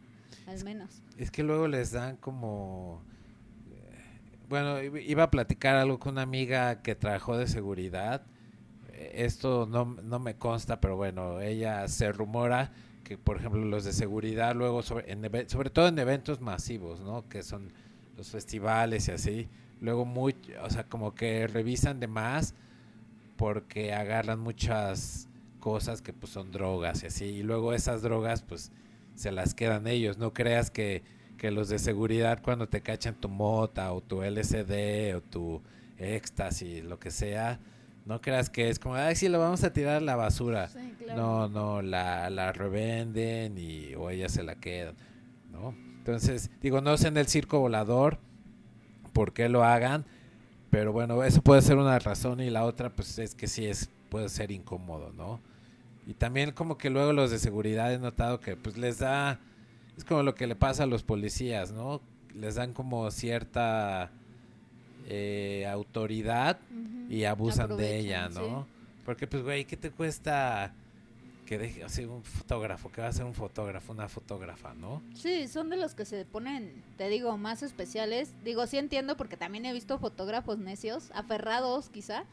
al menos. Es que luego les dan como... Bueno, iba a platicar algo con una amiga que trabajó de seguridad. Esto no, no me consta, pero bueno, ella se rumora que, por ejemplo, los de seguridad luego, sobre, en sobre todo en eventos masivos, ¿no? Que son los festivales y así, luego muy, o sea, como que revisan de más porque agarran muchas cosas que pues son drogas y así, y luego esas drogas pues se las quedan ellos, no creas que, que los de seguridad cuando te cachan tu mota o tu LSD o tu éxtasis, lo que sea, no creas que es como, ay, sí, lo vamos a tirar a la basura. Sí, No, no, la, la revenden y o ellas se la quedan, ¿no? Entonces, digo, no sé en el circo volador por qué lo hagan, pero bueno, eso puede ser una razón y la otra pues es que sí es puede ser incómodo, ¿no? Y también como que luego los de seguridad he notado que pues les da es como lo que le pasa a los policías, ¿no? Les dan como cierta eh, autoridad y abusan de ella, ¿no? sí. Porque pues güey, ¿qué te cuesta que deje así un fotógrafo, que va a ser un fotógrafo, una fotógrafa, ¿no? Sí, son de los que se ponen, te digo, más especiales. Digo, sí entiendo porque también he visto fotógrafos necios, aferrados quizá,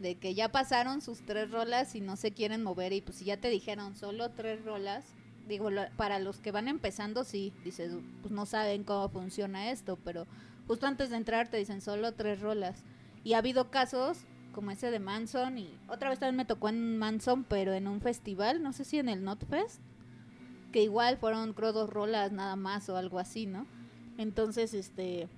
de que ya pasaron sus tres rolas y no se quieren mover y pues si ya te dijeron solo tres rolas, digo, para los que van empezando sí, dices, pues no saben cómo funciona esto, pero justo antes de entrar te dicen solo tres rolas. Y ha habido casos como ese de Manson y otra vez también me tocó en Manson, pero en un festival, no sé si en el Notfest, que igual fueron creo dos rolas nada más o algo así, ¿no? Entonces, este,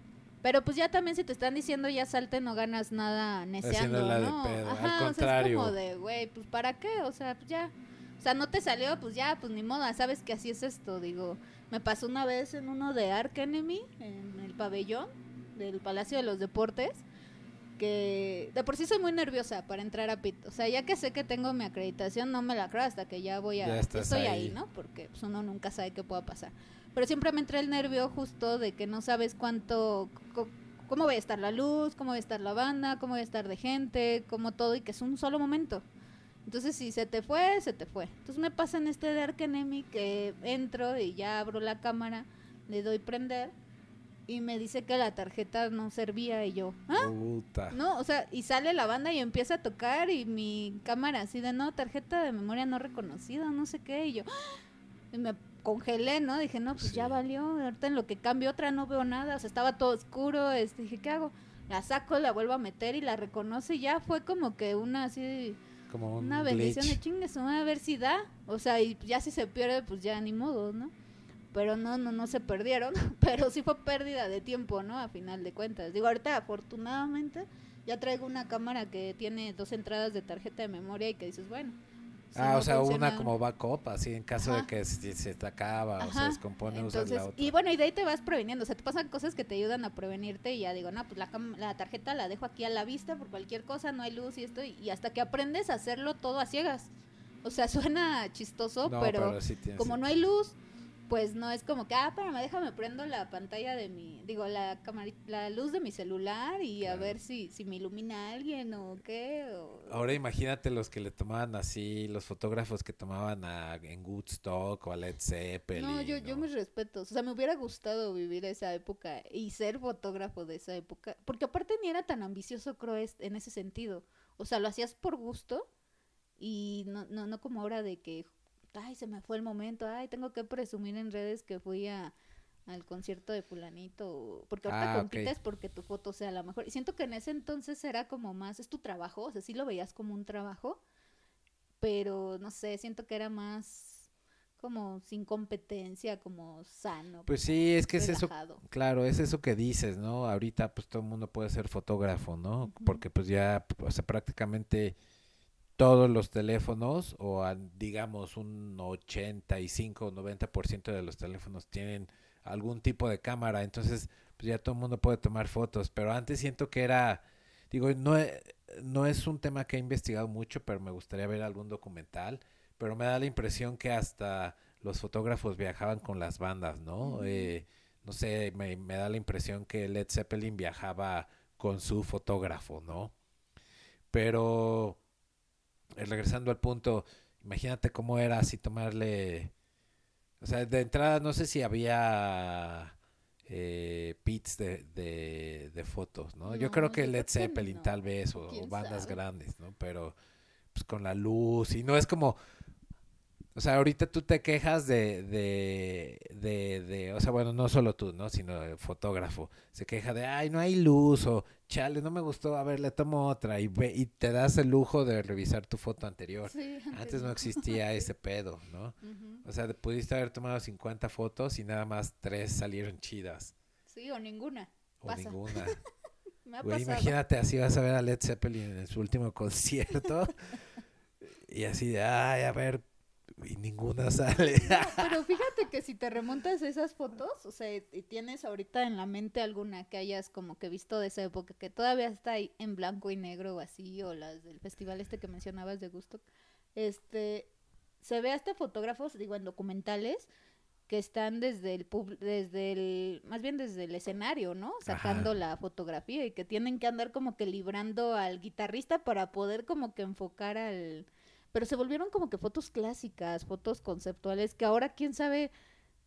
pero pues ya también si te están diciendo ya salte no ganas nada neceando, Haciéndola de ¿no? pedo, al Ajá, o sea, es contrario. como de, güey, pues para qué, o sea, pues ya, o sea, no te salió, pues ya, pues ni modo, sabes que así es esto, digo, me pasó una vez en uno de Ark Enemy, en el pabellón del Palacio de los Deportes, que de por sí soy muy nerviosa para entrar a PIT. O sea, ya que sé que tengo mi acreditación, no me la creo hasta que ya voy a... Ya estás estoy ahí. ahí, ¿no? Porque pues, uno nunca sabe qué pueda pasar. Pero siempre me entra el nervio justo de que no sabes cuánto... cómo va a estar la luz, cómo va a estar la banda, cómo va a estar de gente, cómo todo, y que es un solo momento. Entonces, si se te fue, se te fue. Entonces me pasa en este Dark Enemy que entro y ya abro la cámara, le doy prender y me dice que la tarjeta no servía y yo, ¿ah? Puta. No, o sea, y sale la banda y empieza a tocar y mi cámara así de no, tarjeta de memoria no reconocida, no sé qué, y yo ¡ah! y me congelé, ¿no? Dije, no, pues ya valió, ahorita en lo que cambio otra no veo nada, o sea, estaba todo oscuro, este, dije, ¿qué hago? La saco, la vuelvo a meter y la reconoce y ya fue como que una así, Como un una bendición de chingues, a ver si da, o sea, y ya si se pierde, pues ya ni modo, ¿no? Pero no, no, no se perdieron, pero sí fue pérdida de tiempo, ¿no? A final de cuentas. Digo, ahorita afortunadamente ya traigo una cámara que tiene dos entradas de tarjeta de memoria y que dices, bueno. Ah, o sea, funciona- una como backup, así en caso de que se, se te acaba o se descompone, usas Entonces, la otra. y bueno, y de ahí te vas previniendo, o sea, te pasan cosas que te ayudan a prevenirte y ya digo, no, pues la, la tarjeta la dejo aquí a la vista por cualquier cosa, no hay luz y esto, y, hasta que aprendes a hacerlo todo a ciegas. O sea, suena chistoso, no, pero, sí como no hay luz, pues no es como que, ah, espérame, déjame prendo la pantalla de mi, digo, la la luz de mi celular y a ver si, si me ilumina alguien o qué. o- Ahora imagínate los que le tomaban así, los fotógrafos que tomaban a, en Woodstock o a Led Zeppelin. No, yo, yo ¿no? mis respetos. O sea, me hubiera gustado vivir esa época y ser fotógrafo de esa época. Porque aparte ni era tan ambicioso, creo, en ese sentido. O sea, lo hacías por gusto y no, no, no como ahora de que, ay, se me fue el momento, ay, tengo que presumir en redes que fui a, al concierto de fulanito. Porque ahorita Ah, compites porque tu foto sea la mejor. Y siento que en ese entonces era como más, es tu trabajo, o sea, sí lo veías como un trabajo, pero no sé, siento que era más como sin competencia, como sano. Pues sí, es que es eso, claro, es eso que dices, ¿no? Ahorita pues todo el mundo puede ser fotógrafo, ¿no? Porque pues ya, o sea, prácticamente todos los teléfonos o a- digamos un 85 o 90% de los teléfonos tienen algún tipo de cámara, entonces pues ya todo el mundo puede tomar fotos, pero antes siento que era, digo, no, e- no es un tema que he investigado mucho, pero me gustaría ver algún documental, pero me da la impresión que hasta los fotógrafos viajaban con las bandas, ¿no? Eh, no sé, me, me da la impresión que Led Zeppelin viajaba con su fotógrafo, ¿no? Pero regresando al punto, imagínate cómo era así tomarle, o sea, de entrada no sé si había eh, pits de, de, de fotos, ¿no? Yo creo que Led Zeppelin no, tal vez, o, bandas sabe. grandes, ¿no? Pero pues con la luz y no es como, o sea, ahorita tú te quejas de, de, de, de, o sea, bueno, no solo tú, ¿no? Sino el fotógrafo. Se queja de, ay, no hay luz, o chale, no me gustó, a ver, le tomo otra. Y, ve, y te das el lujo de revisar tu foto anterior. Sí, Antes no existía ese pedo, ¿no? O sea, pudiste haber tomado 50 fotos y nada más tres salieron chidas. Sí, o ninguna. O Pasa. ninguna. Me ha Güey, pasado. imagínate, así vas a ver a Led Zeppelin en su último concierto. y así de, ay, a ver, y ninguna sale. No, pero fíjate que si te remontas a esas fotos, o sea, y tienes ahorita en la mente alguna que hayas como que visto de esa época, que todavía está ahí en blanco y negro o así, o las del festival este que mencionabas de Gusto, este, se ve hasta fotógrafos, digo, en documentales, que están desde el, pub- desde el, más bien desde el escenario, ¿no? Sacando Ajá. la fotografía y que tienen que andar como que librando al guitarrista para poder como que enfocar al... Pero se volvieron como que fotos clásicas, fotos conceptuales, que ahora quién sabe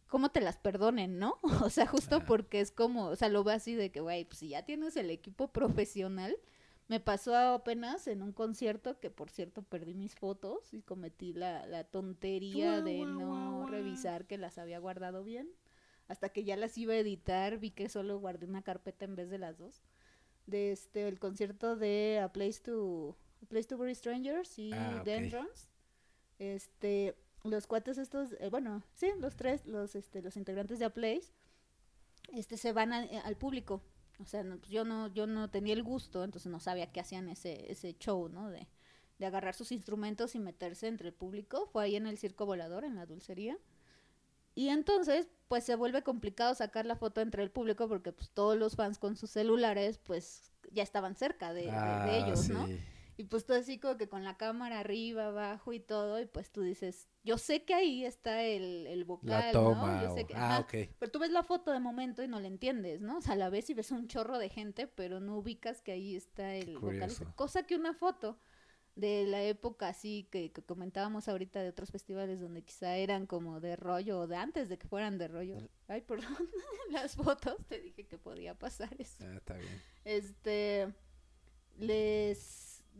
cómo te las perdonen, ¿no? O sea, justo porque es como, o sea, lo veo así de que, güey, pues si ya tienes el equipo profesional, me pasó apenas en un concierto que, por cierto, perdí mis fotos y cometí la, la tontería de no revisar que las había guardado bien. Hasta que ya las iba a editar, vi que solo guardé una carpeta en vez de las dos. De este, el concierto de A Place to, Place to Bury Strangers y Ah, ok. Dendrons. Este, los cuates estos, eh, bueno, sí, los tres, los, este, los integrantes de A Place, este, se van a- al público. O sea, no, pues yo no, yo no tenía el gusto, entonces no sabía que hacían ese, ese show, ¿no? De, de agarrar sus instrumentos y meterse entre el público. Fue ahí en el circo volador, en la dulcería. Y entonces, pues se vuelve complicado sacar la foto entre el público porque pues todos los fans con sus celulares, pues ya estaban cerca de, de- de Ah, ellos, ¿no? Y pues tú así como que con la cámara arriba, abajo y todo, y pues tú dices, yo sé que ahí está el, el vocal, La ¿no? toma. Yo sé que, Ah, ajá. Pero tú ves la foto de momento y no la entiendes, ¿no? O sea, la ves y ves un chorro de gente, pero no ubicas que ahí está el curioso. Cosa que una foto de la época así que, que comentábamos ahorita de otros festivales donde quizá eran como de rollo o de antes de que fueran de rollo. Ay, perdón, las fotos, te dije que podía pasar eso Ah, está bien. este les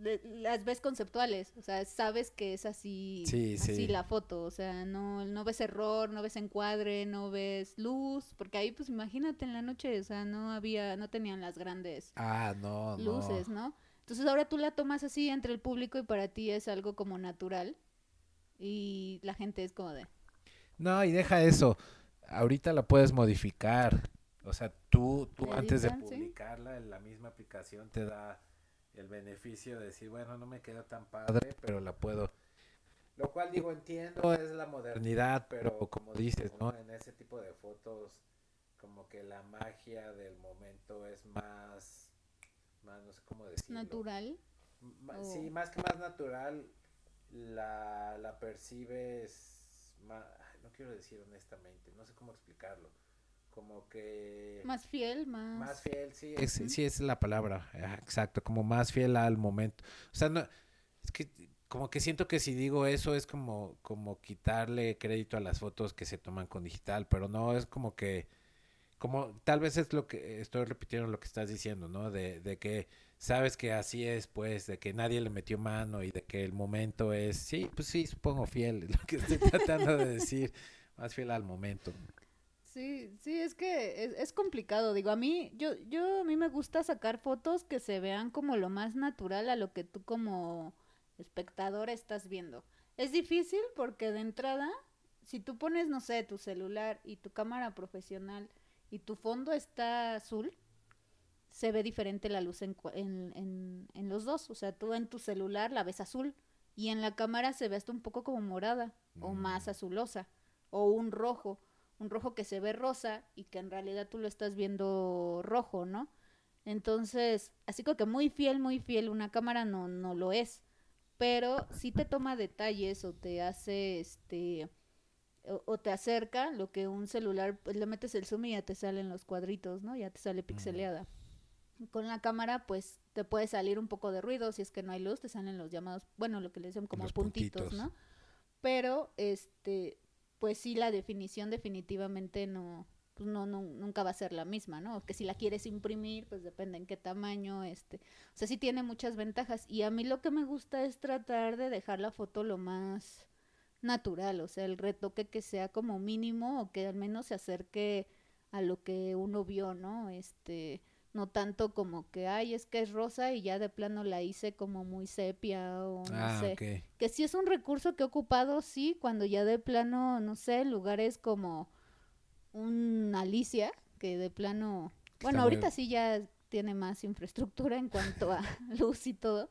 le- las ves conceptuales, o sea, sabes que es así, Sí, así sí. la foto, o sea, no, no ves error, no ves encuadre, no ves luz, porque ahí pues imagínate en la noche, o sea, no había, no tenían las grandes Ah, no, no. luces, ¿no? Entonces ahora tú la tomas así entre el público y para ti es algo como natural y la gente es como de, No, y deja eso. Ahorita la puedes modificar. O sea, tú, tú antes de publicarla en la misma aplicación te da el beneficio de decir, bueno, no me quedó tan padre, pero la puedo. Lo cual digo, entiendo, es la modernidad, pero como dices, ¿no? En ese tipo de fotos, como que la magia del momento es más, más no sé cómo decirlo. natural. O- Sí, más que más natural, la, la percibes, ma- no quiero decir honestamente, no sé cómo explicarlo. Como que... Más fiel, más... Más fiel, sí. Es, sí, esa es la palabra, exacto, como más fiel al momento. O sea, no, es que como que siento que si digo eso es como, como quitarle crédito a las fotos que se toman con digital, pero no, es como que, como tal vez es lo que estoy repitiendo lo que estás diciendo, ¿no? De, de que sabes que así es, pues, de que nadie le metió mano y de que el momento es, sí, pues sí, supongo fiel, lo que estoy tratando de decir, más fiel al momento. Sí, sí, es que es, es complicado. Digo, a mí, yo, yo, a mí me gusta sacar fotos que se vean como lo más natural a lo que tú como espectador estás viendo. Es difícil porque de entrada, si tú pones, no sé, tu celular y tu cámara profesional y tu fondo está azul, se ve diferente la luz en, en, en, en los dos. O sea, tú en tu celular la ves azul y en la cámara se ve hasta un poco como morada o más azulosa o un rojo, un rojo que se ve rosa y que en realidad tú lo estás viendo rojo, ¿no? Entonces, así como que muy fiel, muy fiel, una cámara no, no lo es, pero sí te toma detalles o te hace, este, o, o te acerca lo que un celular, pues le metes el zoom y ya te salen los cuadritos, ¿no? Ya te sale pixeleada. Con la cámara, pues te puede salir un poco de ruido, si es que no hay luz, te salen los llamados, bueno, lo que le dicen como puntitos. ¿no? Pero, este, pues sí, la definición definitivamente no, pues no, no, nunca va a ser la misma, ¿no? Que si la quieres imprimir, pues depende en qué tamaño, este, o sea, sí tiene muchas ventajas. Y a mí lo que me gusta es tratar de dejar la foto lo más natural, o sea, el retoque que sea como mínimo o que al menos se acerque a lo que uno vio, ¿no? Este, no tanto como que, ay, es que es rosa y ya de plano la hice como muy sepia o no ah, sé. que sí es un recurso que he ocupado, sí, cuando ya de plano, no sé, lugares como un Alicia, que de plano, bueno, ahorita sí ya tiene más infraestructura en cuanto a luz y todo,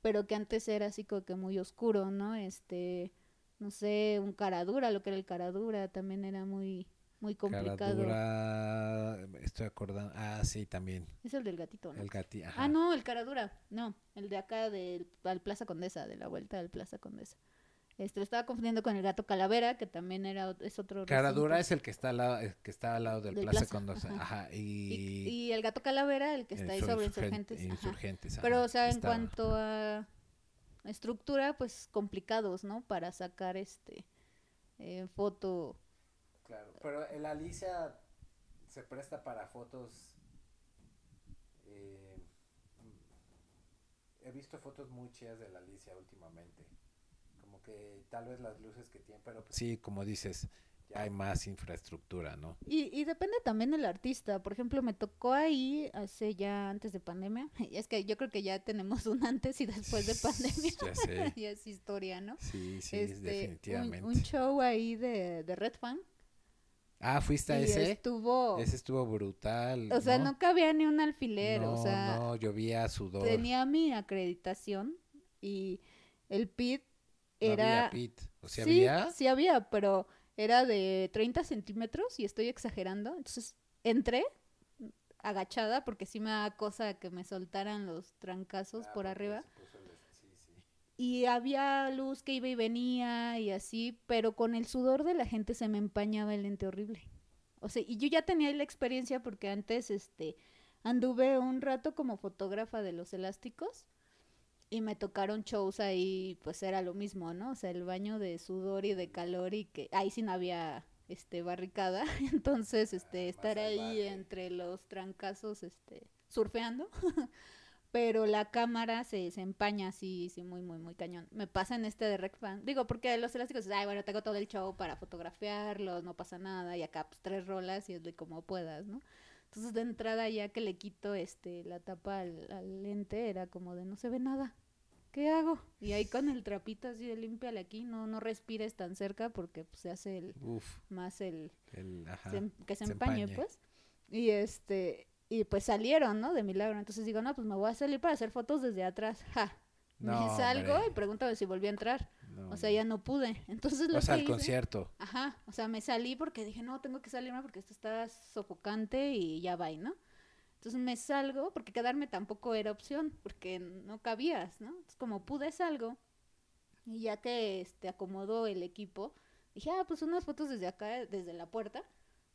pero que antes era así como que muy oscuro, ¿no? Este, no sé, un caradura, lo que era el caradura, también era muy, muy complicado. Caradura, estoy acordando, ah, sí, también, Es el del gatito, ¿no? el gati, ajá. Ah, no, el Caradura. No, el de acá del al Plaza Condesa, de la vuelta del Plaza Condesa. Este, lo estaba confundiendo con el gato Calavera, que también era es otro Caradura recinto. es el que está al lado, el que está al lado del, Del Plaza Plaza, Condesa, ajá. ajá, y, y, y el gato Calavera, el que está ahí sobre Insurgen- insurgentes. ajá. Insurgentes, ajá, Pero, o sea, en cuanto a estructura, pues complicados, ¿no? Para sacar este eh, foto. Claro, pero el Alicia se presta para fotos. eh, he visto fotos muy chidas de la Alicia últimamente. Como que tal vez las luces que tiene, pero pues Sí, como dices, ya- hay más infraestructura, ¿no? Y, y depende también del artista. Por ejemplo, me tocó ahí hace ya antes de pandemia. Y es que yo creo que ya tenemos un antes y después de pandemia. Ya sé. ya es historia, ¿no? Sí, sí, este, un- definitivamente. Un, show ahí de, de Red Fan. Ah, ¿fuiste a y ese? estuvo. Ese estuvo brutal. o sea, no cabía ni un alfiler. no, o sea, no, llovía sudor. tenía mi acreditación y el pit No era. había pit. O sea, sí, había. sí había, pero era de 30 centímetros y estoy exagerando. Entonces entré agachada porque sí me da cosa que me soltaran los trancazos Ah, por arriba. sí. Y había luz que iba y venía y así, pero con el sudor de la gente se me empañaba el lente horrible. O sea, y yo ya tenía la experiencia porque antes, este, anduve un rato como fotógrafa de los elásticos y me tocaron shows ahí, pues era lo mismo, ¿no? O sea, el baño de sudor y de calor y que ahí sí no había, este, barricada. Entonces, este, estar ahí entre los trancazos, este, surfeando. pero la cámara se, se empaña así, sí, muy, muy, muy cañón. Me pasa en este de Rec Fan. Digo, porque los elásticos, ay, bueno, tengo todo el show para fotografiarlos, no pasa nada, y acá pues tres rolas y es de como puedas, ¿no? Entonces de entrada ya que le quito este la tapa al, al lente, era como de no se ve nada. ¿Qué hago? Y ahí con el trapito así de límpiale aquí, no, no respires tan cerca porque pues, se hace el, Uf, más el, el, ajá. se em- que se, se empañe, empañe. pues. Y este, y pues salieron, ¿no? De milagro. Entonces digo, no, pues me voy a salir para hacer fotos desde atrás. Ja. No, me salgo hombre. y pregúntame si volví a entrar. No, O sea, ya no pude. Entonces lo Vas que al hice- concierto. Ajá, o sea, me salí porque dije, no, tengo que salirme porque esto está sofocante y ya va, ¿no? Entonces me salgo porque quedarme tampoco era opción, porque no cabías, ¿no? Entonces como pude salgo y ya que este acomodó el equipo, Dije, ah, pues unas fotos desde acá, desde la puerta.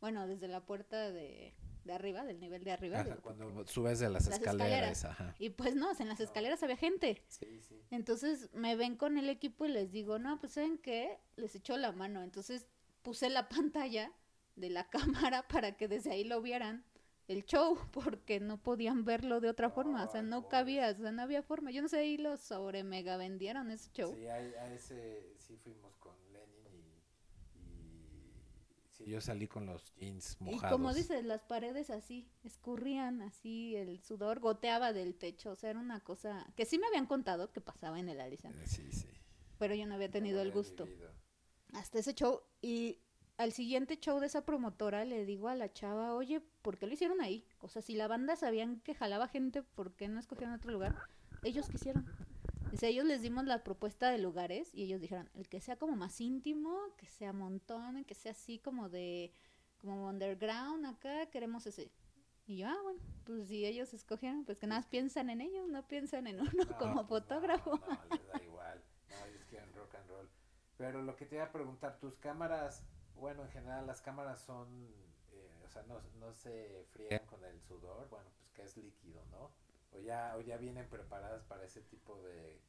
Bueno, desde la puerta de, de arriba, del nivel de arriba. Ajá, cuando subes de las, Las escaleras, escaleras. ajá. Y pues no, en las escaleras había gente. Sí, sí. Entonces me ven con el equipo y les digo, no, pues ¿saben qué? Les echo la mano. Entonces puse la pantalla de la cámara para que desde ahí lo vieran el show, porque no podían verlo de otra forma. O sea, no cabía, o sea, no había forma. Yo no sé, ahí los sobre mega vendieron ese show. Sí, a, a ese sí fuimos con sí, Yo salí con los jeans Y mojados. como dices, las paredes así, escurrían así, el sudor goteaba del techo. O sea, era una cosa que sí me habían contado que pasaba en el Alicia, Eh, Sí, sí. pero yo no había tenido no el gusto. vivido. hasta ese show y al siguiente show de esa promotora le digo a la chava, oye, ¿por qué lo hicieron ahí? O sea, si la banda sabían que jalaba gente, ¿por qué no escogieron otro lugar? Ellos quisieron. Dice, ellos les dimos la propuesta de lugares y ellos dijeron, el que sea como más íntimo, que sea montón, que sea así como de, como underground acá, queremos ese. Y yo, ah, bueno, pues si ellos escogieron, pues que nada más piensan en ellos, no piensan en uno No, como pues, fotógrafo. No, no, les da igual. No, ellos quieren rock and roll. Pero lo que te iba a preguntar, tus cámaras, bueno, en general las cámaras son, eh, o sea, no, no se friegan con el sudor, bueno, pues que es líquido, ¿no? O ya, o ya vienen preparadas para ese tipo de,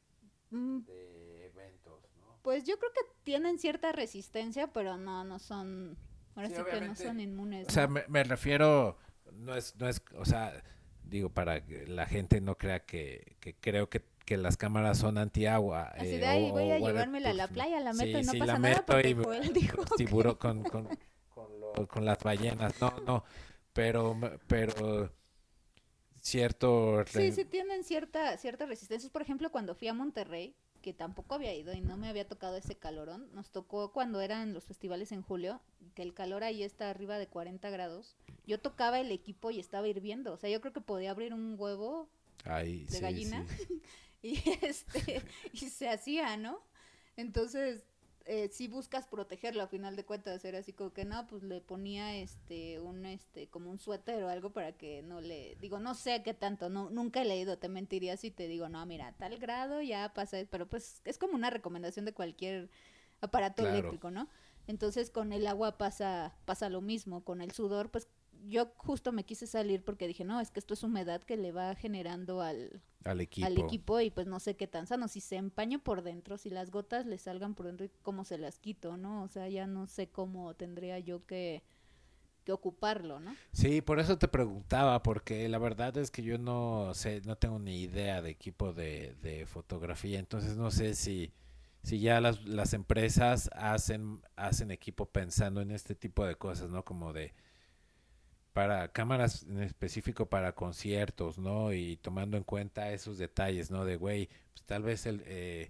Mm, de eventos, ¿no? Pues yo creo que tienen cierta resistencia, pero no, no son, ahora Sí, sí, que no son inmunes. O sea, ¿no? me, me refiero, no es, no es, o sea, digo, para que la gente no crea que, que creo que, que las cámaras son antiagua. Así eh, de ahí o- voy a o llevármela a la ¿no? playa, la meto Sí, y no sí, pasa la nada meto porque y Joel dijo que- tiburo con, con, con, lo- con las ballenas. No, no, pero, pero cierto... Sí, sí tienen cierta, cierta resistencia. Por ejemplo, cuando fui a Monterrey, que tampoco había ido y no me había tocado ese calorón, nos tocó cuando eran los festivales en julio, que el calor ahí está arriba de 40 grados. Yo tocaba el equipo y estaba hirviendo. O sea, yo creo que podía abrir un huevo Ay, de sí, gallina. sí. y este y se hacía, ¿no? Entonces, eh, si buscas protegerlo a final de cuentas, era así como que no, pues le ponía este un este como un suéter o algo para que no le digo, no sé qué tanto, no nunca he leído, te mentiría si te digo, no, mira, tal grado ya pasa, pero pues es como una recomendación de cualquier aparato Claro. eléctrico, ¿no? Entonces con el agua pasa pasa lo mismo, con el sudor, pues yo justo me quise salir porque dije, no, es que esto es humedad que le va generando al, Al equipo. al equipo y pues no sé qué tan sano, si se empaña por dentro, si las gotas le salgan por dentro y cómo se las quito, ¿no? O sea, ya no sé cómo tendría yo que, que ocuparlo, ¿no? Sí, por eso te preguntaba, porque la verdad es que yo no sé, no tengo ni idea de equipo de, de fotografía, entonces no sé si, si ya las, las empresas hacen, hacen equipo pensando en este tipo de cosas, ¿no? Como de para cámaras en específico para conciertos, ¿no? Y tomando en cuenta esos detalles, ¿no? De, güey, pues tal vez el, eh,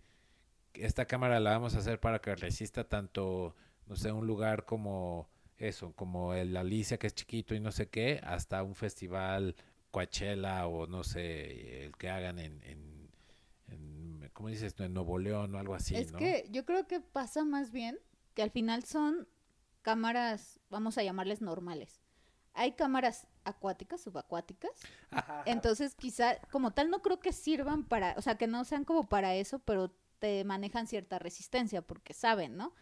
esta cámara la vamos a hacer para que resista tanto, no sé, un lugar como eso, como el Alicia que es chiquito y no sé qué, hasta un festival Coachella o no sé, el que hagan en, en, en ¿cómo dices? En Nuevo León o algo así, es ¿no? que yo creo que pasa más bien que al final son cámaras, vamos a llamarles normales. Hay cámaras acuáticas, subacuáticas, Ajá. Entonces, quizá como tal no creo que sirvan para, o sea, que no sean como para eso, pero te manejan cierta resistencia porque saben, ¿no?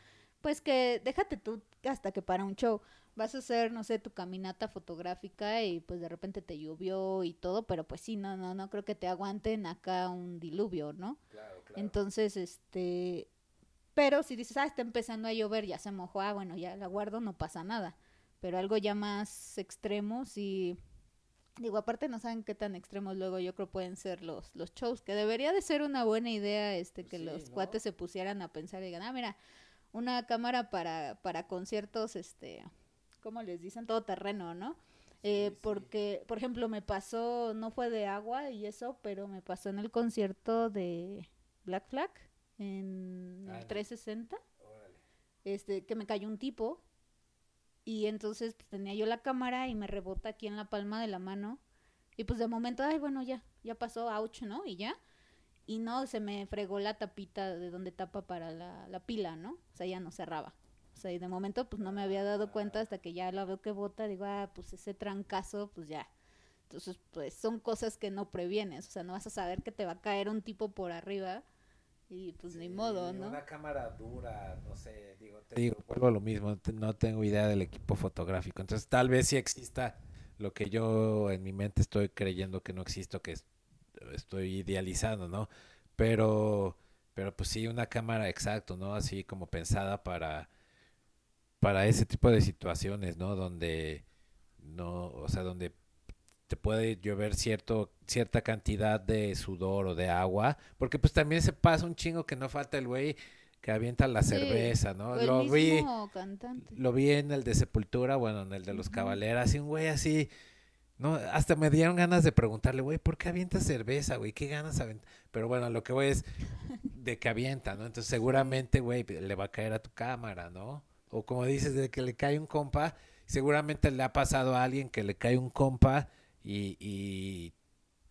Pues que déjate tú hasta que para un show vas a hacer, no sé, tu caminata fotográfica y pues de repente te llovió y todo, pero pues sí, no, no, no creo que te aguanten acá un diluvio, ¿no? Claro, claro. Entonces, este, pero si dices, ah, está empezando a llover, ya se mojó, ah, bueno, ya la guardo, no pasa nada. Pero algo ya más extremo, sí. Digo, aparte no saben qué tan extremos luego yo creo pueden ser los, los shows, que debería de ser una buena idea este que sí, los ¿no? cuates se pusieran a pensar y digan, ah, mira, una cámara para, para conciertos, este, ¿cómo les dicen? Todo terreno, ¿no? Eh, sí. porque, por ejemplo, me pasó, no fue de agua y eso, pero me pasó en el concierto de Black Flag en Ah, el no. 360, Órale. este, que me cayó un tipo y entonces pues, tenía yo la cámara y me rebota aquí en la palma de la mano y pues de momento, ay, bueno, ya, ya pasó, ouch, ¿no? Y ya. Y no, se me fregó la tapita de donde tapa para la, la pila, ¿no? O sea, ya no cerraba. O sea, y de momento pues no me había dado cuenta hasta que ya la veo que bota, digo, ah, pues ese trancazo, pues ya. Entonces, pues son cosas que no previenes, o sea, no vas a saber que te va a caer un tipo por arriba Y pues ni modo, ¿no? Una cámara dura, no sé, digo, te digo, vuelvo a lo mismo, no tengo idea del equipo fotográfico. Entonces, tal vez sí exista lo que yo en mi mente estoy creyendo que no existe, o que es- estoy idealizando, ¿no? Pero, pero pues sí, una cámara exacto, ¿no? Así como pensada para, para ese tipo de situaciones, ¿no? Donde no, o sea, donde te puede llover cierto, cierta cantidad de sudor o de agua, porque pues también se pasa un chingo que no falta el güey que avienta la Sí, cerveza, ¿no? El Lo vi, cantante. lo vi en el de Sepultura, bueno, en el de los Ujú. Cabaleras, y un güey así, no, hasta me dieron ganas de preguntarle, güey, ¿por qué avienta cerveza, güey? ¿Qué ganas avienta? Pero bueno, lo que voy es de que avienta, ¿no? Entonces seguramente, güey, le va a caer a tu cámara, ¿no? O como dices, de que le cae un compa, seguramente le ha pasado a alguien que le cae un compa y, y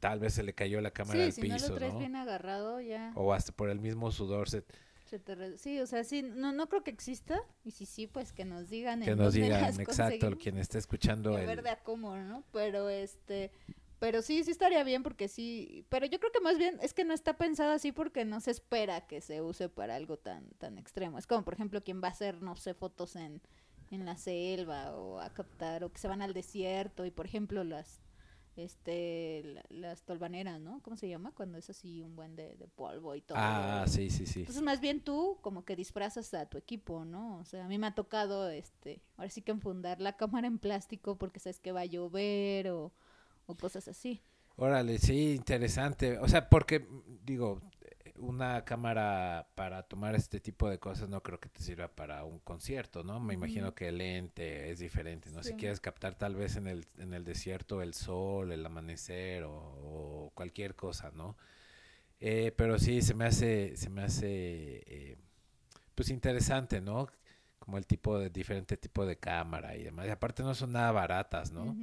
tal vez se le cayó la cámara Sí, al si no piso, lo traes ¿no? bien agarrado, ya. O hasta por el mismo sudor se, se te Sí, o sea, sí, no, no creo que exista. Y si sí, pues que nos digan. que nos digan, exacto, quien esté escuchando Y el... ver de a cómo, ¿no? Pero este, pero sí, sí estaría bien porque sí, pero yo creo que más bien es que no está pensado así porque no se espera que se use para algo tan, tan extremo. Es como, por ejemplo, quien va a hacer, no sé, fotos en, en la selva o a captar, o que se van al desierto y, por ejemplo, las, este, la- las tolvaneras, ¿no? ¿Cómo se llama? Cuando es así un buen de, de polvo y todo. Ah, sí, sí, sí. Entonces, más bien tú como que disfrazas a tu equipo, ¿no? O sea, a mí me ha tocado, este, ahora sí que enfundar la cámara en plástico porque sabes que va a llover o, o cosas así. Órale, sí, interesante. O sea, porque, digo, una cámara para tomar este tipo de cosas no creo que te sirva para un concierto, ¿no? Me imagino que el lente es diferente, ¿no? Si quieres captar tal vez en el, en el desierto el sol, el amanecer o, o cualquier cosa, ¿no? Eh, pero sí, se me hace, se me hace, eh, pues interesante, ¿no? Como el tipo de, diferente tipo de cámara y demás. Y aparte no son nada baratas, ¿no?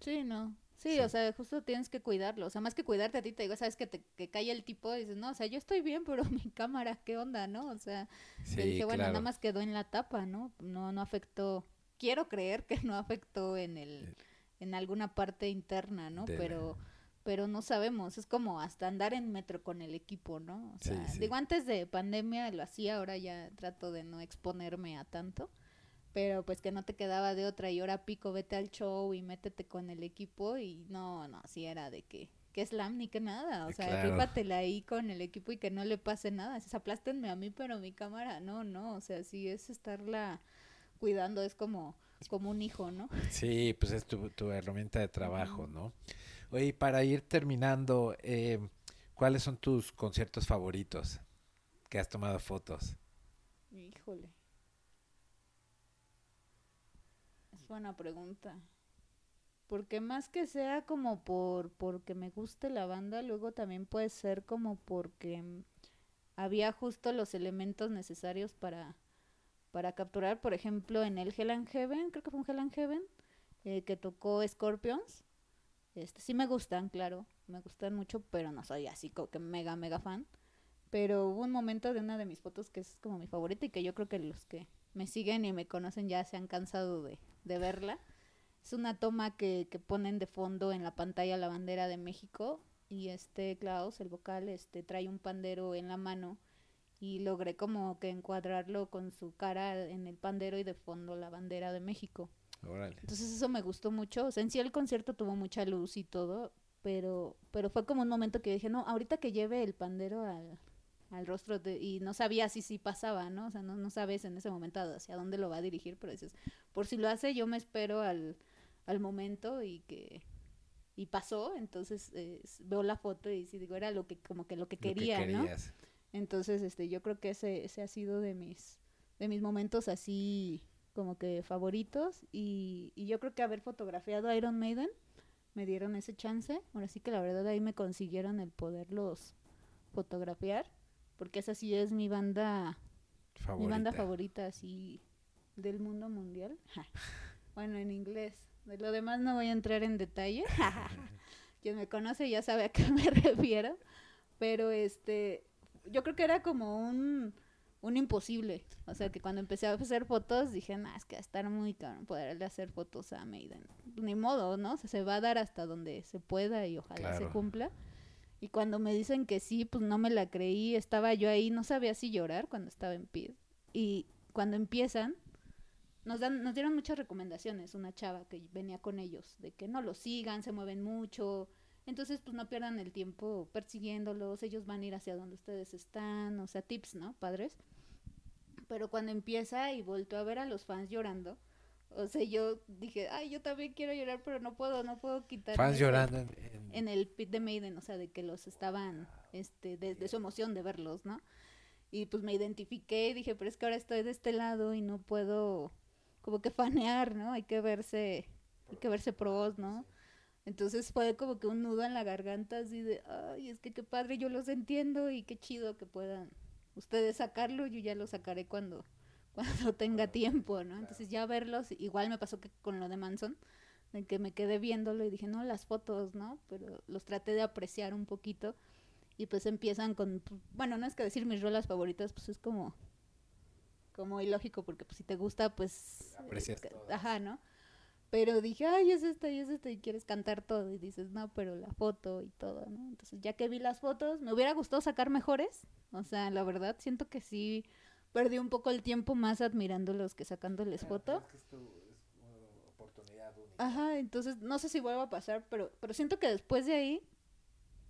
Sí, no. Sí, Sí. o sea, justo tienes que cuidarlo. O sea, más que cuidarte a ti, te digo, sabes que te que cae el tipo y dices, no, o sea, yo estoy bien, pero mi cámara, ¿qué onda, no? O sea, Sí, dije, bueno, nada más quedó en la tapa, ¿no? No, no afectó. Quiero creer que no afectó en el, en alguna parte interna, ¿no? De Pero, pero no sabemos. Es como hasta andar en metro con el equipo, ¿no? O sea, sí. digo, antes de pandemia lo hacía, ahora ya trato de no exponerme a tanto. Pero pues que no te quedaba de otra y ahora pico, vete al show y métete con el equipo y no, no, sí era de que, que slam ni que nada, o sea, Claro. rípatela ahí con el equipo y que no le pase nada, si aplástenme a mí pero mi cámara, no, no, o sea, sí es estarla cuidando, es como, como un hijo, ¿no? Sí, pues es tu, tu herramienta de trabajo, ¿no? Oye, y para ir terminando, eh, ¿cuáles son tus conciertos favoritos que has tomado fotos? Híjole. Es buena pregunta. Porque más que sea como por porque me guste la banda, luego también puede ser como porque mm, había justo los elementos necesarios para para capturar, por ejemplo, en el Hell and Heaven, creo que fue un Hell and Heaven, eh, que tocó Scorpions. Este, sí me gustan, claro, me gustan mucho, pero no soy así como que mega, mega fan. Pero hubo un momento de una de mis fotos que es como mi favorita y que yo creo que los que me siguen y me conocen ya se han cansado de, de verla. Es una toma que, que ponen de fondo en la pantalla la bandera de México y este Klaus, el vocal, este trae un pandero en la mano y logré como que encuadrarlo con su cara en el pandero y de fondo la bandera de México. Órale. Entonces eso me gustó mucho. O sea, en sí el concierto tuvo mucha luz y todo, pero, pero fue como un momento que dije, no, ahorita que lleve el pandero al, al rostro de, y no sabía si sí pasaba, ¿no? O sea, no, no sabes en ese momento hacia dónde lo va a dirigir, pero dices, por si lo hace, yo me espero al, al momento y que y pasó, entonces eh, veo la foto y sí digo, era lo que como que lo que Lo que quería, ¿no? Entonces, este, yo creo que ese, ese ha sido de mis, de mis momentos así como que favoritos. Y, y yo creo que haber fotografiado a Iron Maiden me dieron ese chance. Ahora sí que la verdad ahí me consiguieron el poderlos fotografiar. Porque esa sí es mi banda, mi banda Favorita. favorita así del mundo mundial. bueno, en inglés. De lo demás no voy a entrar en detalle. Quien me conoce ya sabe a qué me refiero. Pero este, yo creo que era como un, un imposible. O sea, que cuando empecé a hacer fotos dije, nah, es que va a estar muy caro poderle hacer fotos a Maiden. Ni modo, ¿no? O sea, se va a dar hasta donde se pueda y ojalá se cumpla. Y cuando me dicen que sí, pues no me la creí. Estaba yo ahí, no sabía si llorar cuando estaba en PID. Y cuando empiezan, nos, dan, nos dieron muchas recomendaciones. Una chava que venía con ellos, de que no los sigan, se mueven mucho. Entonces, pues no pierdan el tiempo persiguiéndolos. Ellos van a ir hacia donde ustedes están. O sea, tips, ¿no? Padres. Pero cuando empieza y volto a ver a los fans llorando, o sea, yo dije, ay, yo también quiero llorar, pero no puedo, no puedo quitar. Fans llorando en, en- En el pit de Maiden, o sea, de que los estaban, este, de, de su emoción de verlos, ¿no? Y pues me identifiqué y dije, pero es que ahora estoy de este lado y no puedo, como que fanear, ¿no? Hay que verse, hay que verse pros, ¿no? Entonces fue como que un nudo en la garganta así de, ay, es que qué padre, yo los entiendo y qué chido que puedan ustedes sacarlo, yo ya lo sacaré cuando, cuando tenga tiempo, ¿no? Entonces ya verlos, igual me pasó que con lo de Manson, de que me quedé viéndolo y dije, no, las fotos, ¿no? Pero los traté de apreciar un poquito y pues empiezan con, pues, bueno, no es que decir mis rolas favoritas, pues es como, como ilógico porque pues si te gusta, pues... Aprecias eh. Ajá, ¿no? Pero dije, ay, es esta y es esta y quieres cantar todo y dices, no, pero la foto y todo, ¿no? Entonces ya que vi las fotos, me hubiera gustado sacar mejores, o sea, la verdad, siento que sí perdí un poco el tiempo más admirándolos que sacándoles foto. Es que es tu es una oportunidad única. Ajá, entonces no sé si vuelva a pasar, pero, pero siento que después de ahí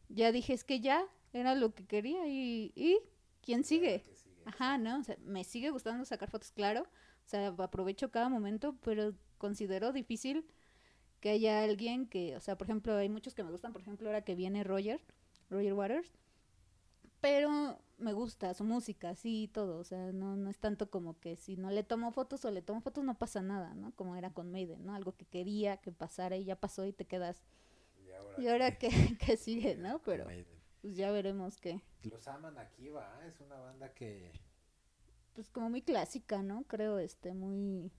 ya dije, es que ya era lo que quería y, y ¿quién sigue? Sigue. Ajá, ¿no? O sea, me sigue gustando sacar fotos, claro. O sea, aprovecho cada momento, pero considero difícil que haya alguien que, o sea, por ejemplo, hay muchos que me gustan, por ejemplo, ahora que viene Roger, Roger Waters, pero me gusta su música, sí, todo, o sea, no, no es tanto como que si no le tomo fotos o le tomo fotos no pasa nada, ¿no? Como era con Maiden, ¿no? Algo que quería que pasara y ya pasó y te quedas, Y ahora, y ahora que, que sigue, ¿no? Pero pues ya veremos qué. los aman aquí, va. Es una banda que. Pues como muy clásica, ¿no? Creo, este, muy...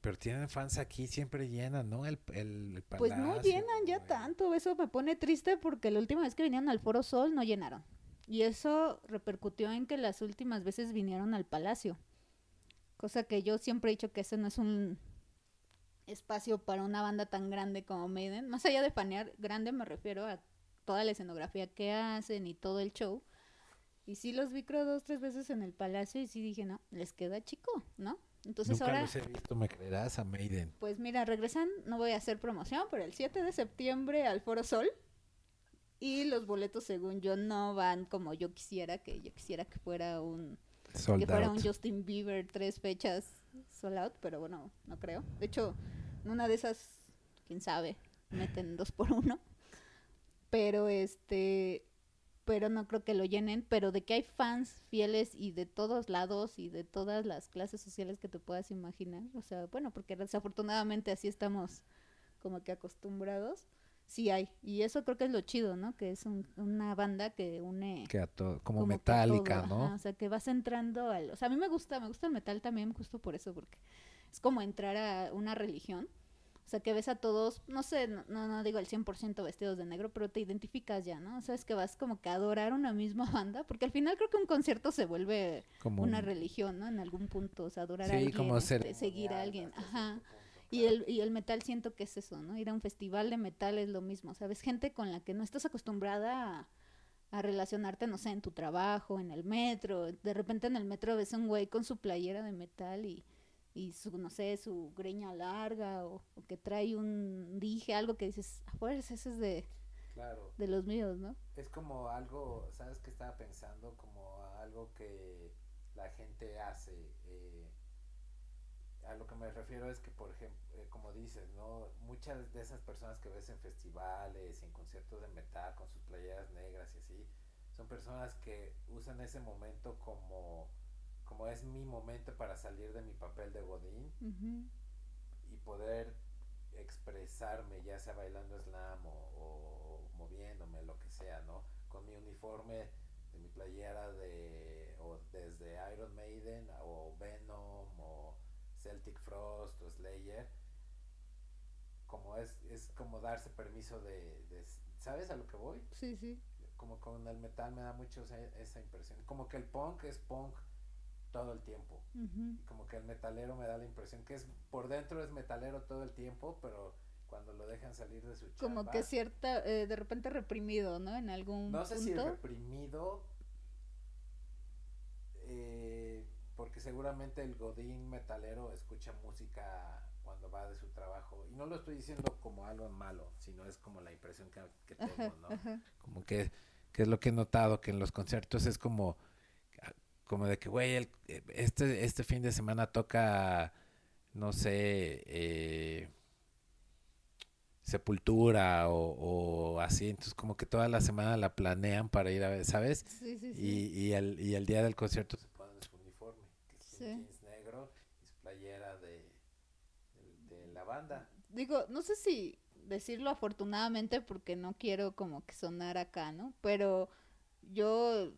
Pero tienen fans aquí, siempre llenan, ¿no? El, el, el Pues no llenan ya güey. tanto, eso me pone triste porque la última vez que vinieron al Foro Sol no llenaron. Y eso repercutió en que las últimas veces vinieron al Palacio. Cosa que yo siempre he dicho que ese no es un espacio para una banda tan grande como Maiden. Más allá de fanear, grande me refiero a toda la escenografía que hacen y todo el show. Y sí los vi creo dos, tres veces en el Palacio y sí dije, no, les queda chico, ¿no? Entonces Nunca ahora... los he visto, me creerás, a Maiden. Pues mira, regresan, no voy a hacer promoción, pero el 7 de septiembre al Foro Sol. Y los boletos, según yo, no van como yo quisiera, que yo quisiera que fuera un que fuera out. un Justin Bieber tres fechas sold out, pero bueno, no creo. De hecho, en una de esas, quién sabe, meten dos por uno. Pero este, pero no creo que lo llenen, pero de que hay fans fieles y de todos lados y de todas las clases sociales que te puedas imaginar, o sea, bueno, porque desafortunadamente así estamos como que acostumbrados, sí hay, y eso creo que es lo chido, ¿no? Que es un- una banda que une Que a todo, como, como metálica, ¿no? ajá, o sea, que vas entrando al... O sea, a mí me gusta, me gusta el metal también justo por eso, porque es como entrar a una religión. O sea, que ves a todos, no sé, no, no, digo el 100% vestidos de negro, pero te identificas ya, ¿no? O sea, es que vas como que a adorar una misma banda, porque al final creo que un concierto se vuelve Como una un- religión, ¿no? En algún punto, o sea, adorar Sí, a alguien, como ser- este, seguir a alguien, ajá. Y el, y el metal siento que es eso, ¿no? Ir a un festival de metal es lo mismo, ¿sabes? Gente con la que no estás acostumbrada a, a relacionarte, no sé, en tu trabajo, en el metro. De repente en el metro ves a un güey con su playera de metal y, y su, no sé, su greña larga o, o que trae un dije, algo que dices, a fuerza, ese es de, Claro. de los míos, ¿no? Es como algo, ¿sabes qué estaba pensando? Como algo que la gente hace. A lo que me refiero es que, por ejemplo, eh, como dices, ¿no? Muchas de esas personas que ves en festivales y en conciertos de metal con sus playeras negras y así, son personas que usan ese momento como, como es mi momento para salir de mi papel de godín Ujú. y poder expresarme, ya sea bailando slam o, o moviéndome, lo que sea, ¿no? Con mi uniforme de mi playera de, o desde Iron Maiden o Venom Celtic Frost o Slayer, como es, es como darse permiso de, de- ¿sabes a lo que voy? Sí, sí. Como con el metal me da mucho esa, esa impresión, como que el punk es punk todo el tiempo y como que el metalero me da la impresión que es por dentro es metalero todo el tiempo, pero cuando lo dejan salir de su chamba. Como que cierta, eh, de repente reprimido, ¿no? En algún No sé si punto. reprimido, eh, porque seguramente el godín metalero escucha música cuando va de su trabajo. Y no lo estoy diciendo como algo malo, sino es como la impresión que, que tengo, ¿no? ajá. Como que, que es lo que he notado, que en los conciertos es como, como de que, güey, este, este fin de semana toca, no sé, eh, Sepultura o, o así, entonces como que toda la semana la planean para ir a ver, ¿sabes? Sí, sí, sí. Y, y, el, y el día del concierto Se ponen su uniforme, que es Sí. un jeans negro y su playera de, de, de la banda. Digo, no sé si decirlo afortunadamente porque no quiero como que sonar acá, ¿no? Pero yo